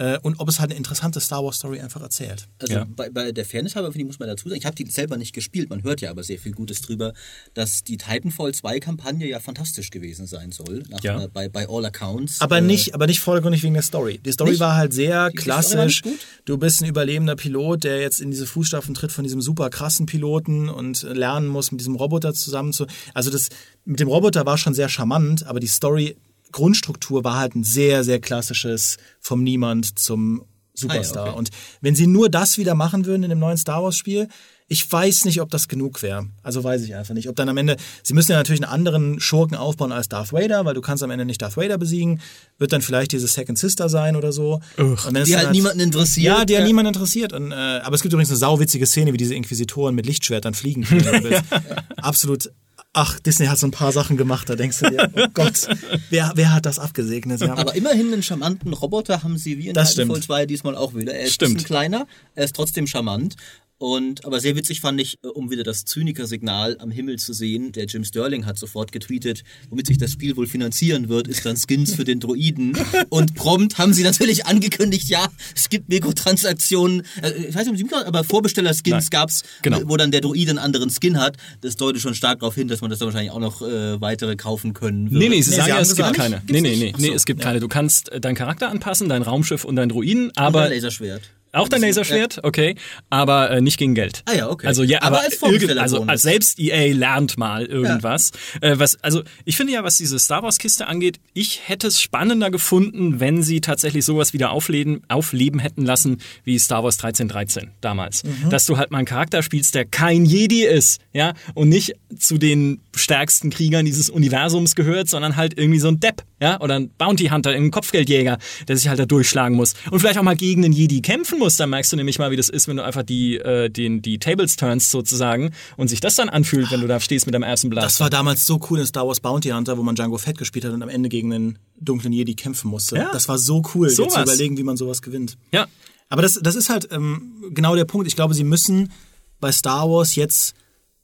äh, und ob es halt eine interessante Star Wars Story einfach erzählt. Also ja. bei, bei, der Fairness halber, finde ich, muss man dazu sagen, ich habe die selber nicht gespielt, man hört ja aber sehr viel Gutes drüber, dass die Titanfall 2 Kampagne ja fantastisch gewesen sein soll, nach, ja. bei, bei all accounts. Aber äh, nicht, aber nicht vordergründig wegen der Story. Die Story nicht? war halt sehr die klassisch. Du bist ein überlebender Pilot, der jetzt in diese Fußstapfen tritt von diesem super krassen Piloten und lernen muss, mit diesem Roboter zusammen zu. Also das mit dem Roboter war schon sehr charmant, aber die Story Grundstruktur war halt ein sehr, sehr klassisches vom Niemand zum Superstar. Ah, ja, okay. Und wenn sie nur das wieder machen würden in dem neuen Star Wars Spiel, ich weiß nicht, ob das genug wäre. Also weiß ich einfach nicht. Ob dann am Ende, sie müssen ja natürlich einen anderen Schurken aufbauen als Darth Vader, weil du kannst am Ende nicht Darth Vader besiegen. Wird dann vielleicht diese Second Sister sein oder so. die halt, halt niemanden interessiert. Ja, die halt niemanden interessiert. Und, äh, aber es gibt übrigens eine sauwitzige Szene, wie diese Inquisitoren mit Lichtschwertern fliegen können. Absolut ach, Disney hat so ein paar Sachen gemacht, da denkst du dir, oh Gott, wer, wer hat das abgesegnet? Aber immerhin einen charmanten Roboter haben sie wie in Titanfall 2 diesmal auch wieder. Er ist stimmt. ein bisschen kleiner, er ist trotzdem charmant und, aber sehr witzig fand ich, äh, um wieder das Zyniker-Signal am Himmel zu sehen, der Jim Sterling hat sofort getweetet, womit sich das Spiel wohl finanzieren wird, ist dann Skins für den Droiden. Und prompt haben sie natürlich angekündigt, ja, es gibt Mikrotransaktionen, äh, ich weiß nicht, aber Vorbesteller-Skins gab's, genau. wo dann der Droide einen anderen Skin hat. Das deutet schon stark darauf hin, dass man das dann wahrscheinlich auch noch äh, weitere kaufen können wird. Nee, nee, sie nee, sagen ja, es gibt keine. Nee, nee, nee, nee, es gibt ja. keine. Du kannst äh, deinen Charakter anpassen, dein Raumschiff und dein Droiden, aber... Und ein Laserschwert. Auch dein Laserschwert, okay, aber äh, nicht gegen Geld. Ah ja, okay. Also ja, aber, aber als also als selbst EA lernt mal irgendwas. Ja. Äh, was also ich finde ja, was diese Star Wars Kiste angeht, ich hätte es spannender gefunden, wenn sie tatsächlich sowas wieder aufleben, aufleben hätten lassen wie Star Wars 1313 damals, mhm. dass du halt mal einen Charakter spielst, der kein Jedi ist, ja, und nicht zu den stärksten Kriegern dieses Universums gehört, sondern halt irgendwie so ein Depp, ja, oder ein Bounty Hunter, ein Kopfgeldjäger, der sich halt da durchschlagen muss und vielleicht auch mal gegen einen Jedi kämpfen muss, dann merkst du nämlich mal, wie das ist, wenn du einfach die, äh, den, die Tables turnst sozusagen und sich das dann anfühlt, wenn du da stehst mit deinem ersten Blaster. Das war damals so cool in Star Wars Bounty Hunter, wo man Django Fett gespielt hat und am Ende gegen einen dunklen Jedi kämpfen musste. Ja. Das war so cool, so zu überlegen, wie man sowas gewinnt. Ja. Aber das, das ist halt ähm, genau der Punkt. Ich glaube, sie müssen bei Star Wars jetzt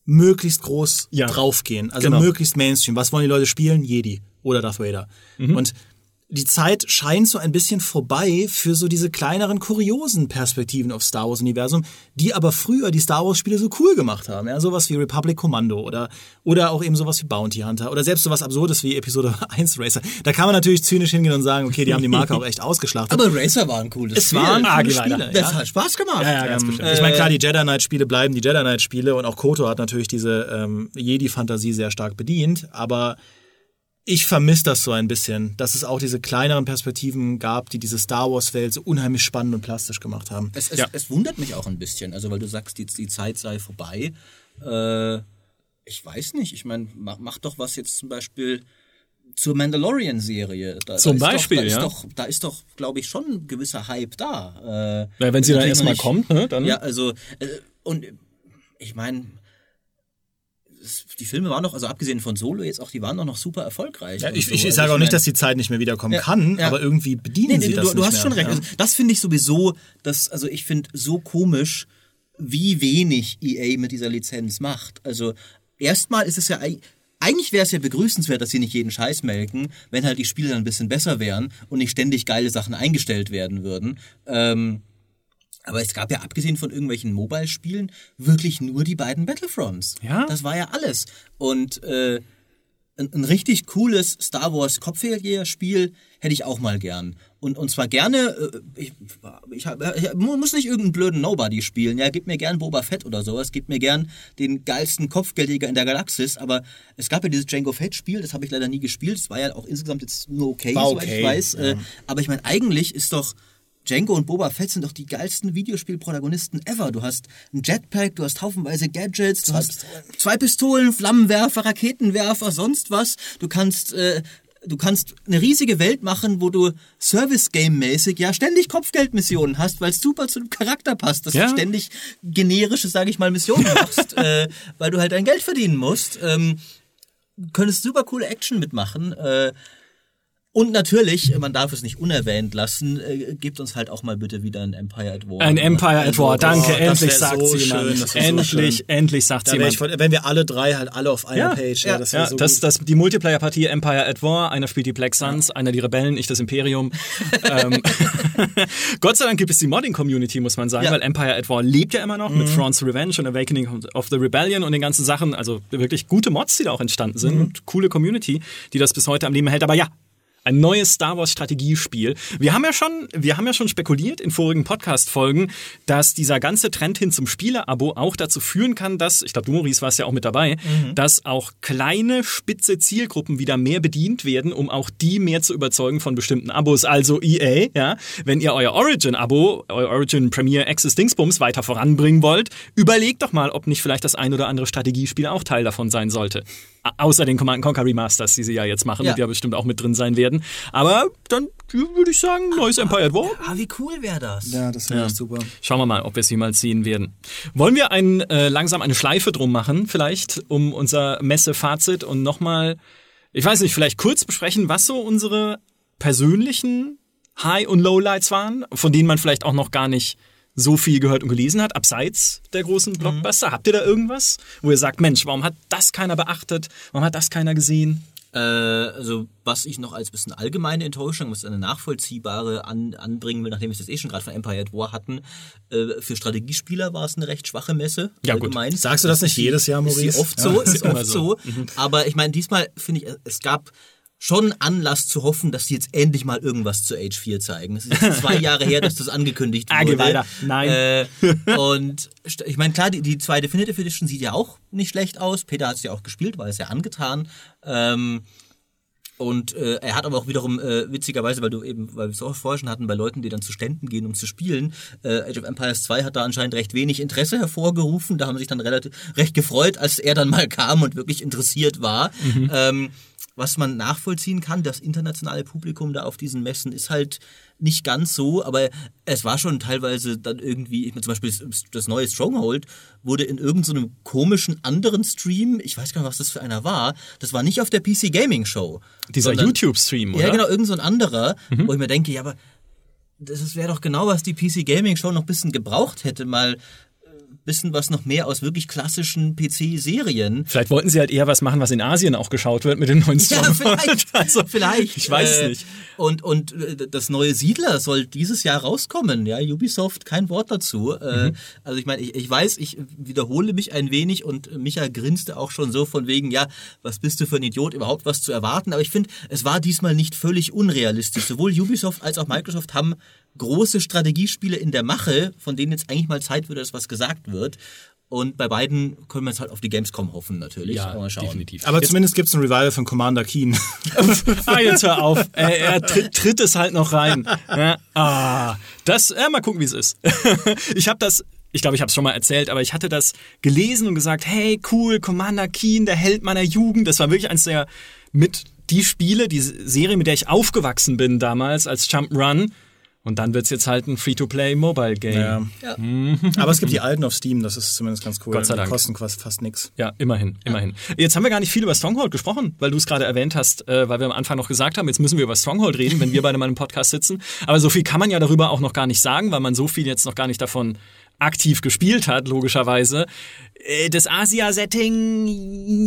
möglichst groß ja. draufgehen. Also genau. möglichst Mainstream. Was wollen die Leute spielen? Jedi oder Darth Vader. Mhm. Und die Zeit scheint so ein bisschen vorbei für so diese kleineren, kuriosen Perspektiven auf Star Wars-Universum, die aber früher die Star Wars-Spiele so cool gemacht haben. Ja, sowas wie Republic Commando oder, oder auch eben sowas wie Bounty Hunter oder selbst sowas Absurdes wie Episode 1 Racer. Da kann man natürlich zynisch hingehen und sagen, okay, die haben die Marke auch echt ausgeschlachtet. Aber Racer war ein cooles es Spiel. waren Ah, coole. Spiele. das ja. hat Spaß gemacht. Ja, ja, ganz Ähm, bestimmt. ich meine, klar, die Jedi Knight-Spiele bleiben die Jedi Knight-Spiele und auch Koto hat natürlich diese ähm, Jedi-Fantasie sehr stark bedient, aber ich vermisse das so ein bisschen, dass es auch diese kleineren Perspektiven gab, die diese Star Wars-Welt so unheimlich spannend und plastisch gemacht haben. Es, es, Ja. es wundert mich auch ein bisschen, also weil du sagst, die, die Zeit sei vorbei. Äh, ich weiß nicht, ich meine, mach, mach doch was jetzt zum Beispiel zur Mandalorian-Serie. Da, Zum da ist Beispiel, doch, da ja. Ist doch, da ist doch, glaube ich, schon ein gewisser Hype da. Äh, Ja, wenn sie dann natürlich erstmal kommt, ne, dann- Ja, also, äh, und ich meine, die Filme waren doch, also abgesehen von Solo jetzt auch, die waren doch noch super erfolgreich. Ja, ich so. ich, ich Also sage auch nicht, dass die Zeit nicht mehr wiederkommen Ja, kann, ja. aber irgendwie bedienen Nee, sie nee, das du, du nicht hast mehr. schon recht. Also, das finde ich sowieso, das, also ich finde so komisch, wie wenig EA mit dieser Lizenz macht. Also erstmal ist es ja eig- eigentlich wäre es ja begrüßenswert, dass sie nicht jeden Scheiß melken, wenn halt die Spiele dann ein bisschen besser wären und nicht ständig geile Sachen eingestellt werden würden. Ähm, aber es gab ja abgesehen von irgendwelchen Mobile-Spielen wirklich nur die beiden Battlefronts. Ja? Das war ja alles. Und äh, ein, ein richtig cooles Star Wars Kopfgeldjäger-Spiel hätte ich auch mal gern. Und, und zwar gerne, äh, ich, ich, hab, ich muss nicht irgendeinen blöden Nobody spielen. Ja, gib mir gern Boba Fett oder sowas. Gib mir gern den geilsten Kopfgeldjäger in der Galaxis. Aber es gab ja dieses Django Fett-Spiel, das habe ich leider nie gespielt. Das war ja auch insgesamt jetzt nur okay, War soweit okay, ich weiß. ja. Äh, aber ich meine, eigentlich ist doch Django und Boba Fett sind doch die geilsten Videospielprotagonisten ever. Du hast ein Jetpack, du hast haufenweise Gadgets, du hast zwei Pistolen, Flammenwerfer, Raketenwerfer, sonst was. Du kannst äh, du kannst eine riesige Welt machen, wo du Service-Game-mäßig ja ständig Kopfgeldmissionen hast, weil es super zu dem Charakter passt, dass Ja. du ständig generische, sage ich mal, Missionen machst, äh, weil du halt dein Geld verdienen musst. Ähm, könntest super coole Action mitmachen. Äh, und natürlich, man darf es nicht unerwähnt lassen, äh, gibt uns halt auch mal bitte wieder ein Empire at War. Ein Empire at War, danke, oh, endlich sagt so jemand. schön, das wär so endlich, endlich sagt Da ich, voll- wenn wir alle drei halt alle auf einer Ja, Page, ja, ja, das wäre Ja, so das, gut. das, die Multiplayer-Partie Empire at War, einer spielt die Black Suns, einer die Rebellen, ich das Imperium. ähm, Gott sei Dank gibt es die Modding-Community, muss man sagen, Ja. weil Empire at War lebt ja immer noch Mhm. mit Thrawn's Revenge und Awakening of the Rebellion und den ganzen Sachen. Also wirklich gute Mods, die da auch entstanden sind Mhm. und coole Community, die das bis heute am Leben hält. Aber ja, ein neues Star Wars Strategiespiel. Wir haben ja schon, wir haben ja schon spekuliert in vorigen Podcast Folgen, dass dieser ganze Trend hin zum Spiele-Abo auch dazu führen kann, dass, ich glaube, du Maurice warst ja auch mit dabei, Mhm. dass auch kleine spitze Zielgruppen wieder mehr bedient werden, um auch die mehr zu überzeugen von bestimmten Abos. Also EA, ja, wenn ihr euer Origin-Abo, euer Origin Premier Access Dingsbums weiter voranbringen wollt, überlegt doch mal, ob nicht vielleicht das ein oder andere Strategiespiel auch Teil davon sein sollte. Außer den Command Conquer Remasters, die sie ja jetzt machen Ja. und die ja bestimmt auch mit drin sein werden. Aber dann würde ich sagen, neues Empire at War. Ah, wie cool wäre das? ja, das wäre echt super. Schauen wir mal, ob wir es jemals sehen werden. Wollen wir ein, äh, langsam eine Schleife drum machen, vielleicht, um unser Messe-Fazit und nochmal, ich weiß nicht, vielleicht kurz besprechen, was so unsere persönlichen High- und Lowlights waren, von denen man vielleicht auch noch gar nicht so viel gehört und gelesen hat, abseits der großen Blockbuster. Habt ihr da irgendwas, wo ihr sagt, Mensch, warum hat das keiner beachtet? Warum hat das keiner gesehen? Äh, also was ich noch als bisschen allgemeine Enttäuschung, was eine nachvollziehbare an, anbringen will, nachdem wir das eh schon gerade von Empire at War hatten, äh, für Strategiespieler war es eine recht schwache Messe. Ja, gut. allgemein. Sagst du das nicht ist sie- jedes Jahr, Ist Maurice? oft Ja, so, ist ist oft so. so. Aber ich meine, diesmal finde ich, es gab schon Anlass zu hoffen, dass sie jetzt endlich mal irgendwas zu Age 4 zeigen. Es ist jetzt zwei Jahre her, dass das angekündigt Ah, wurde. weiter. Nein. Äh, und ich meine, klar, die, die zwei Definitive Edition sieht ja auch nicht schlecht aus. Peter hat es ja auch gespielt, war es ja angetan. Ähm, und äh, er hat aber auch wiederum äh, witzigerweise, weil du eben, weil wir es auch vorher schon hatten, bei Leuten, die dann zu Ständen gehen, um zu spielen, äh, Age of Empires 2 hat da anscheinend recht wenig Interesse hervorgerufen. Da haben sie sich dann relativ recht gefreut, als er dann mal kam und wirklich interessiert war. Ähm, was man nachvollziehen kann, das internationale Publikum da auf diesen Messen ist halt nicht ganz so, aber es war schon teilweise dann irgendwie, ich meine zum Beispiel das, neue Stronghold wurde in irgendeinem so komischen anderen Stream, ich weiß gar nicht, was das für einer war, das war nicht auf der PC Gaming Show. Dieser YouTube-Stream, oder? Ja, genau, irgend so ein anderer, wo ich mir denke, ja, aber das wäre doch genau, was die PC Gaming Show noch ein bisschen gebraucht hätte, mal bisschen was noch mehr aus wirklich klassischen PC-Serien. Vielleicht wollten sie halt eher was machen, was in Asien auch geschaut wird mit den neuen Ja, Stronghold. vielleicht. Also, vielleicht. Ich weiß Äh, nicht. Und, und äh, das neue Siedler soll dieses Jahr rauskommen. Ja, Ubisoft, kein Wort dazu. Äh, Mhm. Also ich meine, ich, ich weiß, ich wiederhole mich ein wenig und Micha grinste auch schon so von wegen, ja, was bist du für ein Idiot, überhaupt was zu erwarten. Aber ich finde, es war diesmal nicht völlig unrealistisch. Sowohl Ubisoft als auch Microsoft haben große Strategiespiele in der Mache, von denen jetzt eigentlich mal Zeit würde, dass was gesagt wird. Und bei beiden können wir jetzt halt auf die Gamescom hoffen, natürlich. Ja, mal schauen. definitiv. Aber zumindest gibt es ein Revival von Commander Keen. ah, jetzt hör auf. Er, er tritt, tritt es halt noch rein. Ja, ah, das, ja, mal gucken, wie es ist. ich habe das, ich glaube, ich habe es schon mal erzählt, aber ich hatte das gelesen und gesagt, hey, cool, Commander Keen, der Held meiner Jugend. Das war wirklich eins der mit die Spiele, die Serie, mit der ich aufgewachsen bin damals als Jump'n'Run. Und dann wird's jetzt halt ein Free-to-Play-Mobile-Game. Ja. Ja. Aber es gibt die alten auf Steam, das ist zumindest ganz cool. Gott sei Die Dank. kosten fast, fast nix. Ja, immerhin, immerhin. Jetzt haben wir gar nicht viel über Stronghold gesprochen, weil du es gerade erwähnt hast, äh, weil wir am Anfang noch gesagt haben, jetzt müssen wir über Stronghold reden, wenn wir beide mal im Podcast sitzen. Aber so viel kann man ja darüber auch noch gar nicht sagen, weil man so viel jetzt noch gar nicht davon aktiv gespielt hat, logischerweise. Äh, Das Asia-Setting,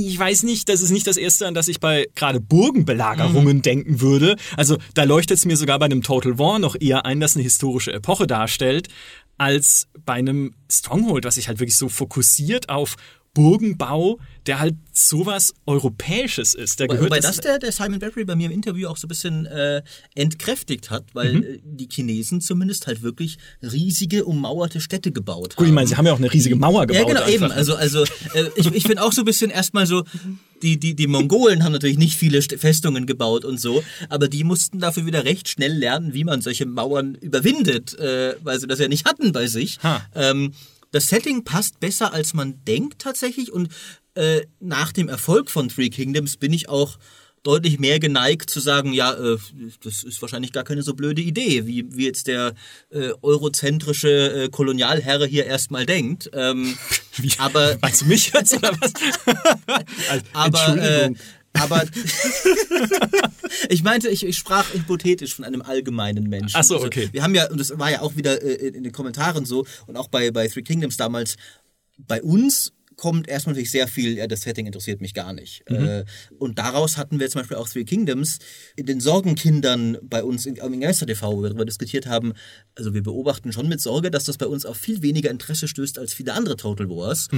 ich weiß nicht, das ist nicht das erste, an das ich bei gerade Burgenbelagerungen denken würde. Also da leuchtet es mir sogar bei einem Total War noch eher ein, das eine historische Epoche darstellt, als bei einem Stronghold, was sich halt wirklich so fokussiert auf Burgenbau, der halt sowas Europäisches ist. Der gehört wobei das der, der Simon Battery bei mir im Interview auch so ein bisschen äh, entkräftigt hat, weil Mhm. äh, die Chinesen zumindest halt wirklich riesige ummauerte Städte gebaut Gut, haben. ich meine, sie haben ja auch eine riesige Mauer gebaut. ja, genau, einfach. eben. Also, also äh, ich, ich finde auch so ein bisschen erstmal so, die, die, die Mongolen haben natürlich nicht viele St- Festungen gebaut und so, aber die mussten dafür wieder recht schnell lernen, wie man solche Mauern überwindet, äh, weil sie das ja nicht hatten bei sich. Ha. Ähm, das Setting passt besser, als man denkt tatsächlich und äh, nach dem Erfolg von Three Kingdoms bin ich auch deutlich mehr geneigt zu sagen, ja, äh, das ist wahrscheinlich gar keine so blöde Idee, wie, wie jetzt der äh, eurozentrische äh, Kolonialherr hier erstmal denkt. Ähm, Wie, aber meinst du mich jetzt oder was? Also, aber, äh, Entschuldigung. Aber ich meinte, ich, ich sprach hypothetisch von einem allgemeinen Menschen. Ach so, Also, okay. wir haben ja, und das war ja auch wieder äh, in den Kommentaren so und auch bei, bei Three Kingdoms damals, bei uns kommt erstmal natürlich sehr viel, ja, das Setting interessiert mich gar nicht. Mhm. Äh, und daraus hatten wir zum Beispiel auch Three Kingdoms in den Sorgenkindern bei uns in, im Geister TV, wo wir darüber diskutiert haben. Also wir beobachten schon mit Sorge, dass das bei uns auf viel weniger Interesse stößt als viele andere Total Wars.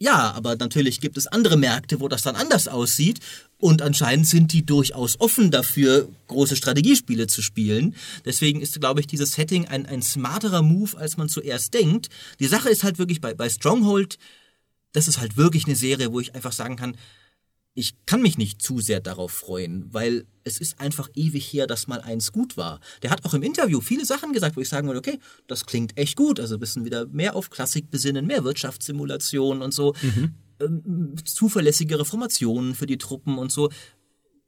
Ja, aber natürlich gibt es andere Märkte, wo das dann anders aussieht. Und anscheinend sind die durchaus offen dafür, große Strategiespiele zu spielen. Deswegen ist, glaube ich, dieses Setting ein, ein smarterer Move, als man zuerst denkt. Die Sache ist halt wirklich bei, bei Stronghold, das ist halt wirklich eine Serie, wo ich einfach sagen kann, ich kann mich nicht zu sehr darauf freuen, weil es ist einfach ewig her, dass mal eins gut war. Der hat auch im Interview viele Sachen gesagt, wo ich sagen würde, okay, das klingt echt gut. Also ein bisschen wieder mehr auf Klassik besinnen, mehr Wirtschaftssimulationen und so, ähm, zuverlässige Reformationen für die Truppen und so.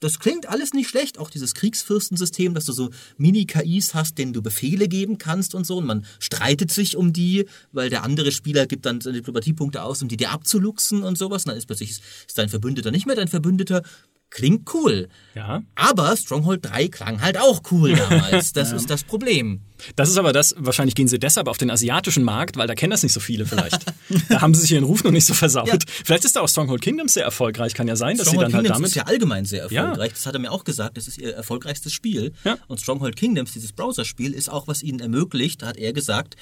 Das klingt alles nicht schlecht, auch dieses Kriegsfürstensystem, dass du so Mini-KIs hast, denen du Befehle geben kannst und so. Und man streitet sich um die, weil der andere Spieler gibt dann seine Diplomatieppunkte aus, um die dir abzuluxen und sowas. Und dann ist plötzlich ist dein Verbündeter nicht mehr dein Verbündeter. Klingt cool. Ja. Aber Stronghold 3 klang halt auch cool damals. Das ist das Problem. Das ist aber das, wahrscheinlich gehen sie deshalb auf den asiatischen Markt, weil da kennen das nicht so viele vielleicht. da haben sie sich ihren Ruf noch nicht so versaut. Ja. Vielleicht ist da auch Stronghold Kingdoms sehr erfolgreich, kann ja sein, dass Stronghold sie dann halt Kingdoms damit... ist ja allgemein sehr Ja. erfolgreich. Das hat er mir auch gesagt. Das ist ihr erfolgreichstes Spiel. Ja. Und Stronghold Kingdoms, dieses Browserspiel, ist auch, was ihnen ermöglicht, hat er gesagt,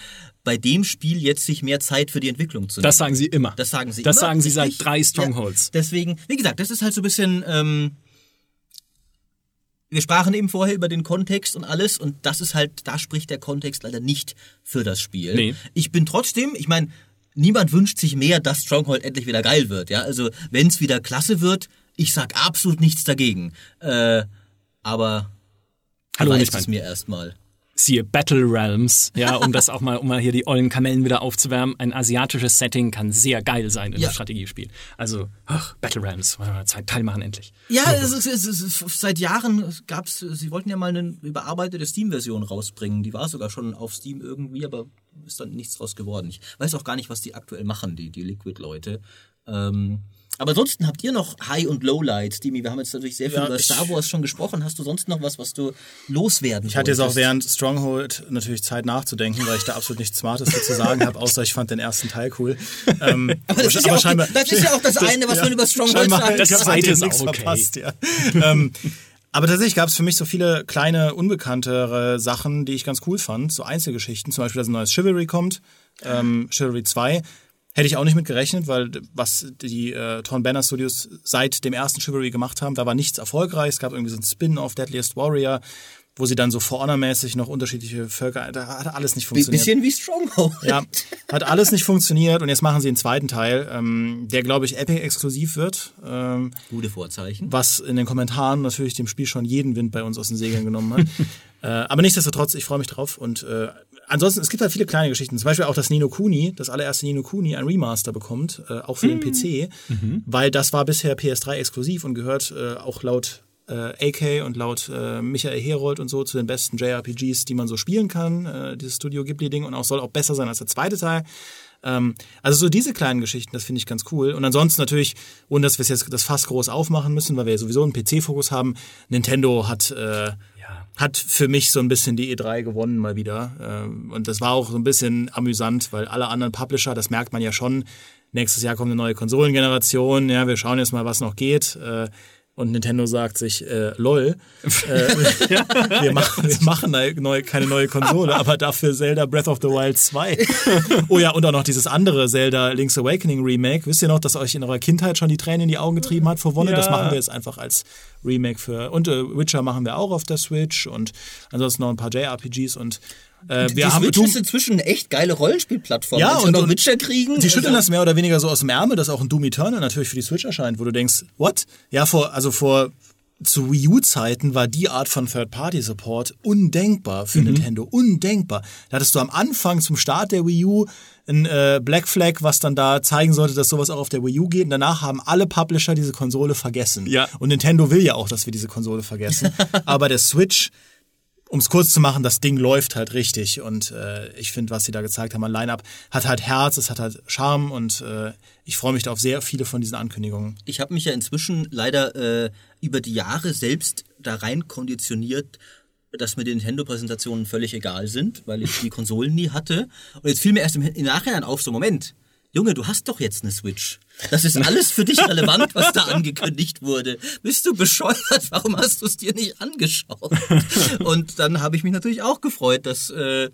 bei dem Spiel jetzt sich mehr Zeit für die Entwicklung zu nehmen. das sagen sie immer. Das sagen sie Das immer. sagen sie seit drei Strongholds. Ja, deswegen, wie gesagt, das ist halt so ein bisschen. Ähm, wir sprachen eben vorher über den Kontext und alles und das ist halt, da spricht der Kontext leider nicht für das Spiel. Nee. Ich bin trotzdem, ich meine, niemand wünscht sich mehr, dass Stronghold endlich wieder geil wird. Ja, also wenn es wieder klasse wird, ich sag absolut nichts dagegen. Äh, aber Hallo, mein- es mir erstmal. Siehe Battle Realms, ja, um das auch mal, um mal hier die ollen Kamellen wieder aufzuwärmen. Ein asiatisches Setting kann sehr geil sein in Ja. einem Strategiespiel. Also, ach, Battle Realms, wollen wir mal Zeit teilmachen endlich. Ja, es ist, es ist, es ist, seit Jahren gab's, sie wollten ja mal eine überarbeitete Steam-Version rausbringen. Die war sogar schon auf Steam irgendwie, aber ist dann nichts draus geworden. Ich weiß auch gar nicht, was die aktuell machen, die, die Liquid-Leute. Ähm, Aber ansonsten habt ihr noch High- und Lowlights, Dimi? Wir haben jetzt natürlich sehr viel Ja, über Star Wars schon gesprochen. Hast du sonst noch was, was du loswerden Ich hatte jetzt auch während Stronghold natürlich Zeit nachzudenken, weil ich da absolut nichts Smartes zu sagen habe, außer ich fand den ersten Teil cool. Ähm, Aber das, ist ja, auch, das ist ja auch das eine, was man über Stronghold sagen Das zweite ist auch okay. verpasst, ja. ähm, aber tatsächlich gab es für mich so viele kleine, unbekanntere Sachen, die ich ganz cool fand. So Einzelgeschichten, zum Beispiel, dass ein neues Chivalry kommt, ähm, Chivalry 2. Hätte ich auch nicht mit gerechnet, weil was die äh, Torn Banner Studios seit dem ersten Chivalry gemacht haben, da war nichts erfolgreich. Es gab irgendwie so ein Spin-off, Deadliest Warrior, wo sie dann so For Honor-mäßig noch unterschiedliche Völker, da hat alles nicht Ein funktioniert. bisschen wie Stronghold. Ja, hat alles nicht funktioniert und jetzt machen sie einen zweiten Teil, ähm, der glaube ich Epic exklusiv wird, ähm, Gute Vorzeichen. was in den Kommentaren natürlich dem Spiel schon jeden Wind bei uns aus den Segeln genommen hat. äh, aber nichtsdestotrotz, ich freue mich drauf und äh, ansonsten, es gibt halt viele kleine Geschichten, zum Beispiel auch, dass Nino Kuni, das allererste Nino Kuni, ein Remaster bekommt, äh, auch für den PC, weil das war bisher PS3 exklusiv und gehört äh, auch laut äh, AK und laut äh, Michael Herold und so zu den besten JRPGs, die man so spielen kann, äh, dieses Studio Ghibli-Ding und auch soll auch besser sein als der zweite Teil. Ähm, also so diese kleinen Geschichten, das finde ich ganz cool. Und ansonsten natürlich, ohne dass wir jetzt das Fass groß aufmachen müssen, weil wir ja sowieso einen PC-Fokus haben, Nintendo hat, äh, hat für mich so ein bisschen die E3 gewonnen mal wieder. Ähm, und das war auch so ein bisschen amüsant, weil alle anderen Publisher, das merkt man ja schon, nächstes Jahr kommt eine neue Konsolengeneration, ja, wir schauen jetzt mal, was noch geht. Und Nintendo sagt sich, äh, lol, äh, wir, machen, wir machen neue, keine neue Konsole, aber dafür Zelda Breath of the Wild 2. oh ja, und auch noch dieses andere Zelda Link's Awakening Remake. Wisst ihr noch, dass euch in eurer Kindheit schon die Tränen in die Augen getrieben hat vor Wonne? Ja. Das machen wir jetzt einfach als Remake für. Und äh, Witcher machen wir auch auf der Switch und ansonsten noch ein paar JRPGs und äh, wir die haben Switch Doom- ist inzwischen eine echt geile Rollenspielplattform. Ja, sie und- noch Witcher kriegen. Sie schütteln das mehr oder weniger so aus dem Ärmel, dass auch ein Doom Eternal natürlich für die Switch erscheint, wo du denkst, what? Ja, vor, also vor zu Wii U-Zeiten war die Art von Third-Party-Support undenkbar für Nintendo. Undenkbar. Da hattest du am Anfang zum Start der Wii U ein äh, Black Flag, was dann da zeigen sollte, dass sowas auch auf der Wii U geht. Und danach haben alle Publisher diese Konsole vergessen. Ja. Und Nintendo will ja auch, dass wir diese Konsole vergessen. Aber der Switch um es kurz zu machen, das Ding läuft halt richtig und äh, ich finde, was sie da gezeigt haben an Line-Up, hat halt Herz, es hat halt Charme und äh, ich freue mich da auf sehr viele von diesen Ankündigungen. Ich habe mich ja inzwischen leider äh, über die Jahre selbst da rein konditioniert, dass mir die Nintendo-Präsentationen völlig egal sind, weil ich die Konsolen nie hatte. Und jetzt fiel mir erst im, im Nachhinein auf, so Moment, Junge, du hast doch jetzt eine Switch. Das ist alles für dich relevant, was da angekündigt wurde. Bist du bescheuert? Warum hast du es dir nicht angeschaut? Und dann habe ich mich natürlich auch gefreut, dass, äh,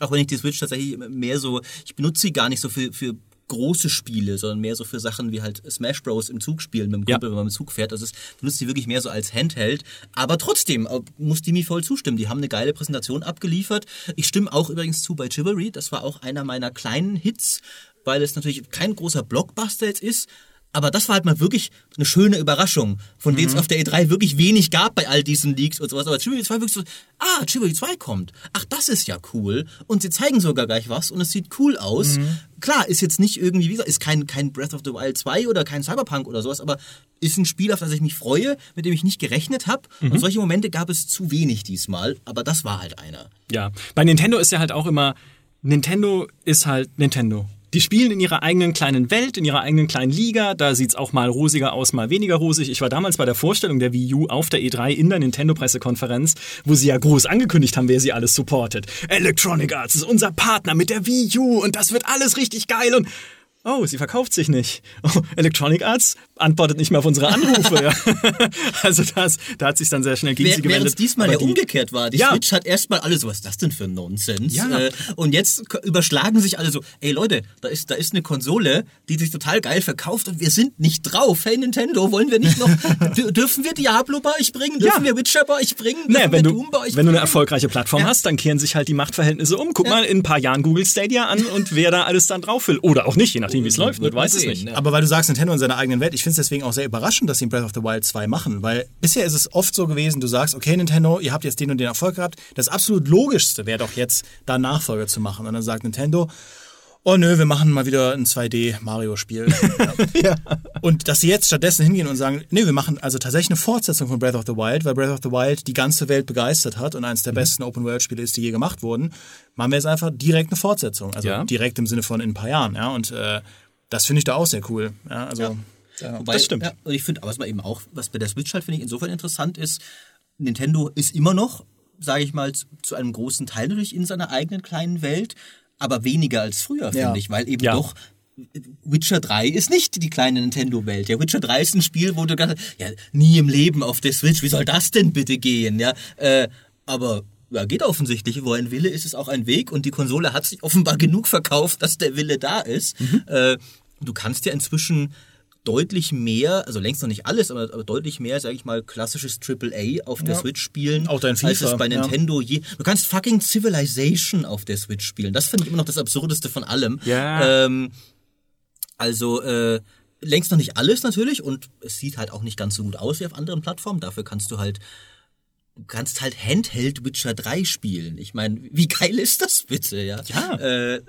auch wenn ich die Switch tatsächlich mehr so, ich benutze sie gar nicht so für, für große Spiele, sondern mehr so für Sachen wie halt Smash Bros. im Zug spielen mit dem Ja. Kumpel, wenn man mit dem Zug fährt. Also es benutzt sie wirklich mehr so als Handheld. Aber trotzdem äh, muss die mir voll zustimmen. Die haben eine geile Präsentation abgeliefert. Ich stimme auch übrigens zu bei Chivalry. Das war auch einer meiner kleinen Hits, weil es natürlich kein großer Blockbuster jetzt ist. Aber das war halt mal wirklich eine schöne Überraschung, von denen es auf der E3 wirklich wenig gab bei all diesen Leaks und sowas. Aber Chivalry 2 wirklich so, ah, Chivalry 2 kommt. Ach, das ist ja cool. Und sie zeigen sogar gleich was und es sieht cool aus. Klar, ist jetzt nicht irgendwie, wie gesagt, ist kein, kein Breath of the Wild 2 oder kein Cyberpunk oder sowas, aber ist ein Spiel, auf das ich mich freue, mit dem ich nicht gerechnet habe. Und solche Momente gab es zu wenig diesmal, aber das war halt einer. Ja, bei Nintendo ist ja halt auch immer, Nintendo ist halt Nintendo. Die spielen in ihrer eigenen kleinen Welt, in ihrer eigenen kleinen Liga. Da sieht's auch mal rosiger aus, mal weniger rosig. Ich war damals bei der Vorstellung der Wii U auf der E3 in der Nintendo-Pressekonferenz, wo sie ja groß angekündigt haben, wer sie alles supportet. Electronic Arts ist unser Partner mit der Wii U und das wird alles richtig geil und Oh, sie verkauft sich nicht. Oh, Electronic Arts antwortet nicht mehr auf unsere Anrufe. ja. Also das, da hat sich dann sehr schnell gegen sie Während gewendet. es diesmal ja die- umgekehrt war. Die Ja. Switch hat erstmal alle so, was ist das denn für ein Nonsens? Ja. Äh, und jetzt überschlagen sich alle so, ey Leute, da ist, da ist eine Konsole, die sich total geil verkauft und wir sind nicht drauf. Hey Nintendo, wollen wir nicht noch, dür- dürfen wir Diablo bei euch bringen? Dürfen Ja. wir Witcher bei euch bringen? Dürfen Naja, wenn du, Doom bei euch wenn du eine erfolgreiche Plattform hast, dann kehren sich halt die Machtverhältnisse um. Guck mal in ein paar Jahren Google Stadia an und wer da alles dann drauf will. Oder auch nicht, je nachdem, wie es läuft. wird Du weißt es nicht. ne? Aber weil du sagst, Nintendo in seiner eigenen Welt, ich finde es deswegen auch sehr überraschend, dass sie Breath of the Wild 2 machen, weil bisher ist es oft so gewesen, du sagst, okay Nintendo, ihr habt jetzt den und den Erfolg gehabt, das absolut logischste wäre doch jetzt, da Nachfolger zu machen. Und dann sagt Nintendo, oh nö, wir machen mal wieder ein 2D-Mario-Spiel. ja. Und dass sie jetzt stattdessen hingehen und sagen, nee, wir machen also tatsächlich eine Fortsetzung von Breath of the Wild, weil Breath of the Wild die ganze Welt begeistert hat und eines der besten Open-World-Spiele ist, die je gemacht wurden, machen wir jetzt einfach direkt eine Fortsetzung. Also Ja. direkt im Sinne von in ein paar Jahren, ja. Und äh, das finde ich da auch sehr cool. Ja, also Wobei, das stimmt. Ja, und ich finde, aber was man eben auch, was bei der Switch halt, finde ich, insofern interessant ist, Nintendo ist immer noch, sage ich mal, zu, zu einem großen Teil natürlich in seiner eigenen kleinen Welt, aber weniger als früher, Ja. finde ich, weil eben Ja. doch Witcher 3 ist nicht die kleine Nintendo-Welt. Ja, Witcher 3 ist ein Spiel, wo du ganz, ja, nie im Leben auf der Switch, wie soll das denn bitte gehen, ja, äh, aber ja, geht offensichtlich. Wo ein Wille ist, ist auch ein Weg und die Konsole hat sich offenbar genug verkauft, dass der Wille da ist. Äh, du kannst ja inzwischen deutlich mehr, also längst noch nicht alles, aber, aber deutlich mehr, sage ich mal, klassisches AAA auf der Ja. Switch spielen, Auch dein als FIFA, es bei ja. Nintendo je. Du kannst fucking Civilization auf der Switch spielen. Das finde ich immer noch das Absurdeste von allem. Ja. Ähm, also äh, längst noch nicht alles natürlich und es sieht halt auch nicht ganz so gut aus wie auf anderen Plattformen. Dafür kannst du halt du kannst halt Handheld Witcher 3 spielen. Ich meine, wie geil ist das bitte, ja? Ja. Äh,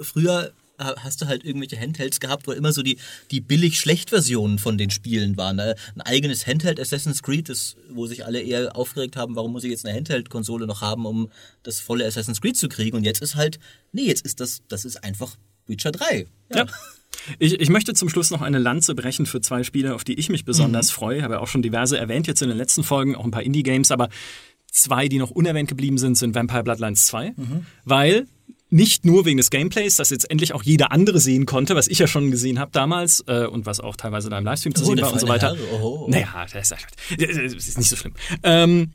früher hast du halt irgendwelche Handhelds gehabt, wo immer so die, die billig-schlecht-Versionen von den Spielen waren. Ne? Ein eigenes Handheld Assassin's Creed, das, wo sich alle eher aufgeregt haben, warum muss ich jetzt eine Handheld-Konsole noch haben, um das volle Assassin's Creed zu kriegen. Und jetzt ist halt, nee, jetzt ist das, das ist einfach Witcher 3. Ja. Ich, ich möchte zum Schluss noch eine Lanze brechen für zwei Spiele, auf die ich mich besonders freue. Ich habe ja auch schon diverse erwähnt jetzt in den letzten Folgen, auch ein paar Indie-Games, aber zwei, die noch unerwähnt geblieben sind, sind Vampire Bloodlines 2. Weil nicht nur wegen des Gameplays, das jetzt endlich auch jeder andere sehen konnte, was ich ja schon gesehen habe damals äh, und was auch teilweise da im Livestream zu Oh, sehen war und so weiter. Herr, oho. Naja, das ist, das ist nicht so schlimm. Ähm,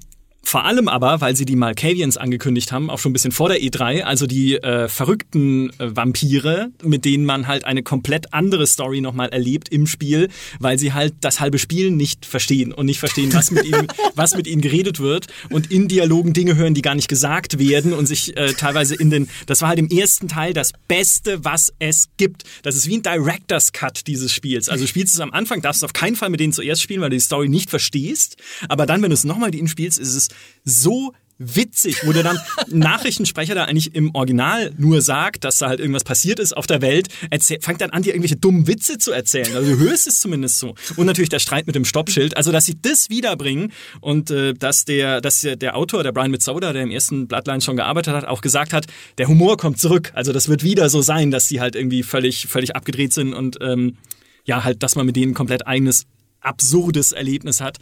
vor allem aber, weil sie die Malkavians angekündigt haben, auch schon ein bisschen vor der E3, also die äh, verrückten äh, Vampire, mit denen man halt eine komplett andere Story nochmal erlebt im Spiel, weil sie halt das halbe Spiel nicht verstehen und nicht verstehen, was mit ihnen, was mit ihnen geredet wird und in Dialogen Dinge hören, die gar nicht gesagt werden und sich äh, teilweise in den, das war halt im ersten Teil das Beste, was es gibt. Das ist wie ein Director's Cut dieses Spiels. Also spielst du es am Anfang, darfst du auf keinen Fall mit denen zuerst spielen, weil du die Story nicht verstehst. Aber dann, wenn du es nochmal mit ihnen spielst, ist es so witzig, wo der dann Nachrichtensprecher da eigentlich im Original nur sagt, dass da halt irgendwas passiert ist auf der Welt, erzähl, fängt dann an, dir irgendwelche dummen Witze zu erzählen. Also du hörst es zumindest so. Und natürlich der Streit mit dem Stoppschild. Also, dass sie das wiederbringen und äh, dass der, dass der, Autor, der Brian Mitsoda, der im ersten Bloodline schon gearbeitet hat, auch gesagt hat, der Humor kommt zurück. Also das wird wieder so sein, dass die halt irgendwie völlig, völlig abgedreht sind und ähm, ja, halt, dass man mit denen ein komplett eigenes, absurdes Erlebnis hat.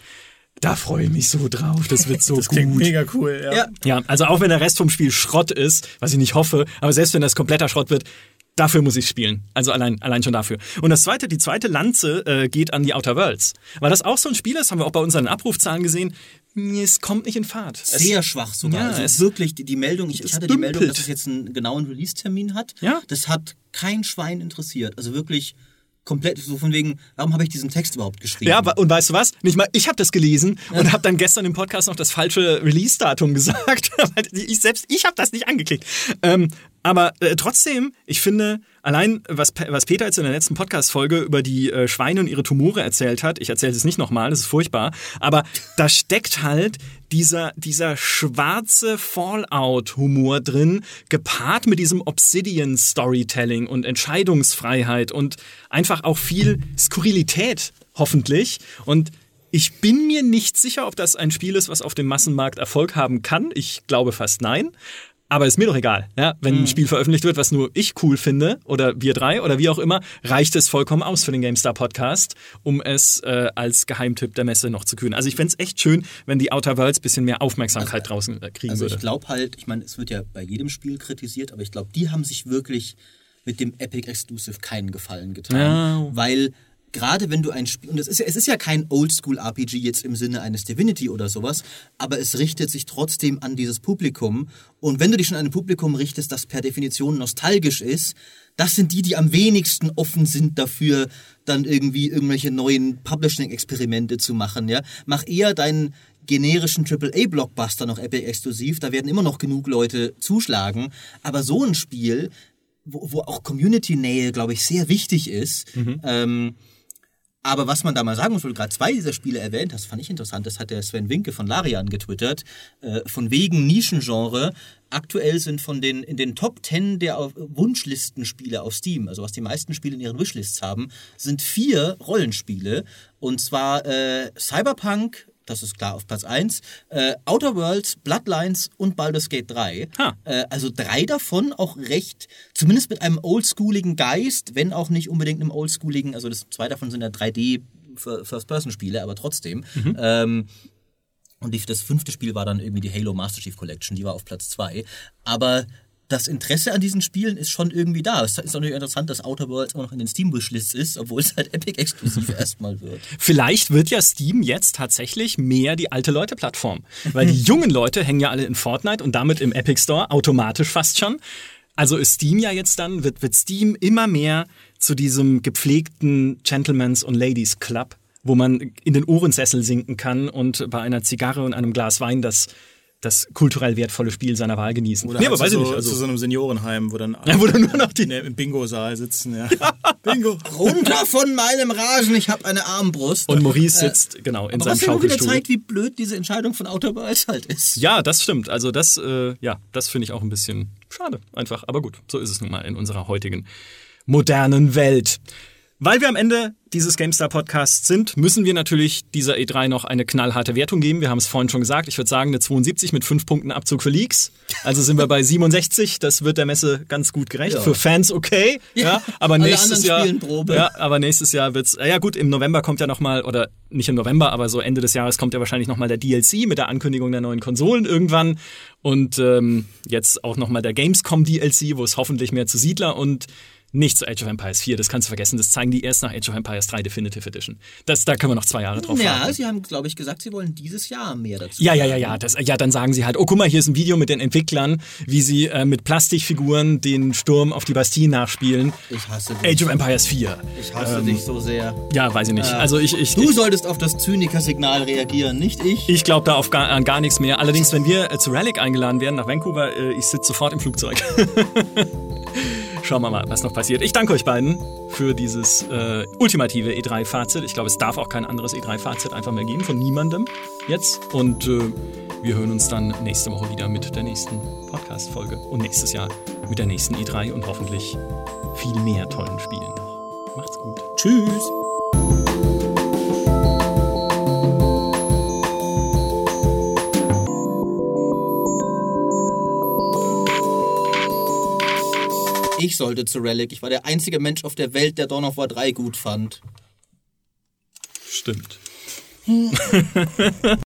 Da freue ich mich so drauf. Das wird so Das gut. klingt mega cool. Ja. Ja, Ja, also auch wenn der Rest vom Spiel Schrott ist, was ich nicht hoffe, aber selbst wenn das kompletter Schrott wird, dafür muss ich spielen. Also allein, allein schon dafür. Und das zweite, die zweite Lanze äh, geht an die Outer Worlds. Weil das auch so ein Spiel ist, haben wir auch bei unseren Abrufzahlen gesehen, es kommt nicht in Fahrt. Es- Sehr schwach sogar. Ja, also es- wirklich, die, die Meldung, ich, ich es hatte die Meldung, dümpelt. dass es jetzt einen genauen Release-Termin hat. Ja. Das hat kein Schwein interessiert. Also wirklich komplett so von wegen, warum habe ich diesen Text überhaupt geschrieben? Ja, und weißt du was? Nicht mal ich habe das gelesen und habe dann gestern im Podcast noch das falsche Release-Datum gesagt. Ich selbst ich habe das nicht angeklickt. Ähm, aber äh, trotzdem, ich finde, allein was, was Peter jetzt in der letzten Podcast-Folge über die äh, Schweine und ihre Tumore erzählt hat, ich erzähle es nicht nochmal, das ist furchtbar, aber da steckt halt dieser, dieser schwarze Fallout-Humor drin, gepaart mit diesem Obsidian-Storytelling und Entscheidungsfreiheit und einfach auch viel Skurrilität, hoffentlich. Und ich bin mir nicht sicher, ob das ein Spiel ist, was auf dem Massenmarkt Erfolg haben kann. Ich glaube fast nein. Aber ist mir doch egal. Ja? Wenn ein Spiel veröffentlicht wird, was nur ich cool finde, oder wir drei, oder wie auch immer, reicht es vollkommen aus für den GameStar Podcast, um es äh, als Geheimtipp der Messe noch zu kühlen. Also ich fände es echt schön, wenn die Outer Worlds bisschen mehr Aufmerksamkeit draußen äh, kriegen Also würde. ich glaube halt, ich meine, es wird ja bei jedem Spiel kritisiert, aber ich glaube, die haben sich wirklich mit dem Epic Exclusive keinen Gefallen getan. Ja. Weil gerade wenn du ein Spiel, und es ist ja, es ist ja kein Oldschool-RPG jetzt im Sinne eines Divinity oder sowas, aber es richtet sich trotzdem an dieses Publikum. Und wenn du dich schon an ein Publikum richtest, das per Definition nostalgisch ist, das sind die, die am wenigsten offen sind dafür, dann irgendwie irgendwelche neuen Publishing-Experimente zu machen. Ja? Mach eher deinen generischen AAA-Blockbuster noch Epic exklusiv, da werden immer noch genug Leute zuschlagen. Aber so ein Spiel, wo, wo auch Community-Nähe, glaube ich, sehr wichtig ist, ähm, aber was man da mal sagen muss, weil du gerade zwei dieser Spiele erwähnt hast, fand ich interessant. Das hat der Sven Winke von Larian getwittert. Äh, von wegen Nischengenre. Aktuell sind von den, in den Top 10 der Wunschlistenspiele auf Steam, also was die meisten Spiele in ihren Wishlists haben, sind vier Rollenspiele. Und zwar äh, Cyberpunk, das ist klar auf Platz 1. Äh, Outer Worlds, Bloodlines und Baldur's Gate 3. Ha. Äh, also drei davon auch recht, zumindest mit einem oldschooligen Geist, wenn auch nicht unbedingt einem oldschooligen, also das zwei davon sind ja 3D First-Person-Spiele, aber trotzdem. Ähm, und die, das fünfte Spiel war dann irgendwie die Halo Master Chief Collection, die war auf Platz 2. Aber das Interesse an diesen Spielen ist schon irgendwie da. Es ist natürlich interessant, dass Outer Worlds immer noch in den Steam-Wishlists ist, obwohl es halt Epic-exklusiv erstmal wird. Vielleicht wird ja Steam jetzt tatsächlich mehr die alte Leute-Plattform. Weil die jungen Leute hängen ja alle in Fortnite und damit im Epic Store automatisch fast schon. Also ist Steam ja jetzt dann, wird, wird Steam immer mehr zu diesem gepflegten Gentlemen's und Ladies Club, wo man in den Ohrensessel sinken kann und bei einer Zigarre und einem Glas Wein das, das kulturell wertvolle Spiel seiner Wahl genießen. Oder nee, halt aber weiß zu, ich so, nicht. Also, zu so einem Seniorenheim, wo dann ja, wo dann nur noch die, im Bingo-Saal sitzen. Ja. Bingo. Runter von meinem Rasen, ich habe eine Armbrust. und Maurice sitzt genau in aber seinem was ja nur wieder Schaukelstuhl. zeigt, wie blöd diese Entscheidung von Worlds halt ist. Ja, das stimmt. Also das, äh, ja, das finde ich auch ein bisschen schade, einfach. Aber gut, so ist es nun mal in unserer heutigen modernen Welt. Weil wir am Ende dieses GameStar Podcasts sind, müssen wir natürlich dieser E3 noch eine knallharte Wertung geben. Wir haben es vorhin schon gesagt. Ich würde sagen, eine 72 mit 5 Punkten Abzug für Leaks. Also sind wir bei 67. Das wird der Messe ganz gut gerecht. Ja. Für Fans okay. Ja, aber nächstes Jahr. Ja, aber nächstes Jahr wird's. Ja gut, im November kommt ja noch mal oder nicht im November, aber so Ende des Jahres kommt ja wahrscheinlich noch mal der DLC mit der Ankündigung der neuen Konsolen irgendwann und ähm, jetzt auch noch mal der Gamescom DLC, wo es hoffentlich mehr zu Siedler und nicht zu Age of Empires 4, das kannst du vergessen, das zeigen die erst nach Age of Empires 3 Definitive Edition. Das, da können wir noch zwei Jahre drauf Ja, warten. sie haben, glaube ich, gesagt, sie wollen dieses Jahr mehr dazu. Ja, ja, ja, ja. Das, ja, dann sagen sie halt, oh, guck mal, hier ist ein Video mit den Entwicklern, wie sie äh, mit Plastikfiguren den Sturm auf die Bastille nachspielen. Ich hasse dich. Age of Empires 4. Ich hasse dich so sehr. Ja, weiß ich nicht. Also ich, ich, Du ich, solltest auf das Zyniker-Signal reagieren, nicht ich. ich glaube da auf gar, an gar nichts mehr. Allerdings, wenn wir äh, zu Relic eingeladen werden nach Vancouver, äh, ich sitze sofort im Flugzeug. Schauen wir mal, was noch passiert. Ich danke euch beiden für dieses äh, ultimative E3-Fazit. Ich glaube, es darf auch kein anderes E3-Fazit einfach mehr geben, von niemandem jetzt. Und äh, wir hören uns dann nächste Woche wieder mit der nächsten Podcast-Folge und nächstes Jahr mit der nächsten E3 und hoffentlich viel mehr tollen Spielen noch. Macht's gut. Tschüss. Ich sollte zu Relic. Ich war der einzige Mensch auf der Welt, der Dawn of War 3 gut fand. Stimmt.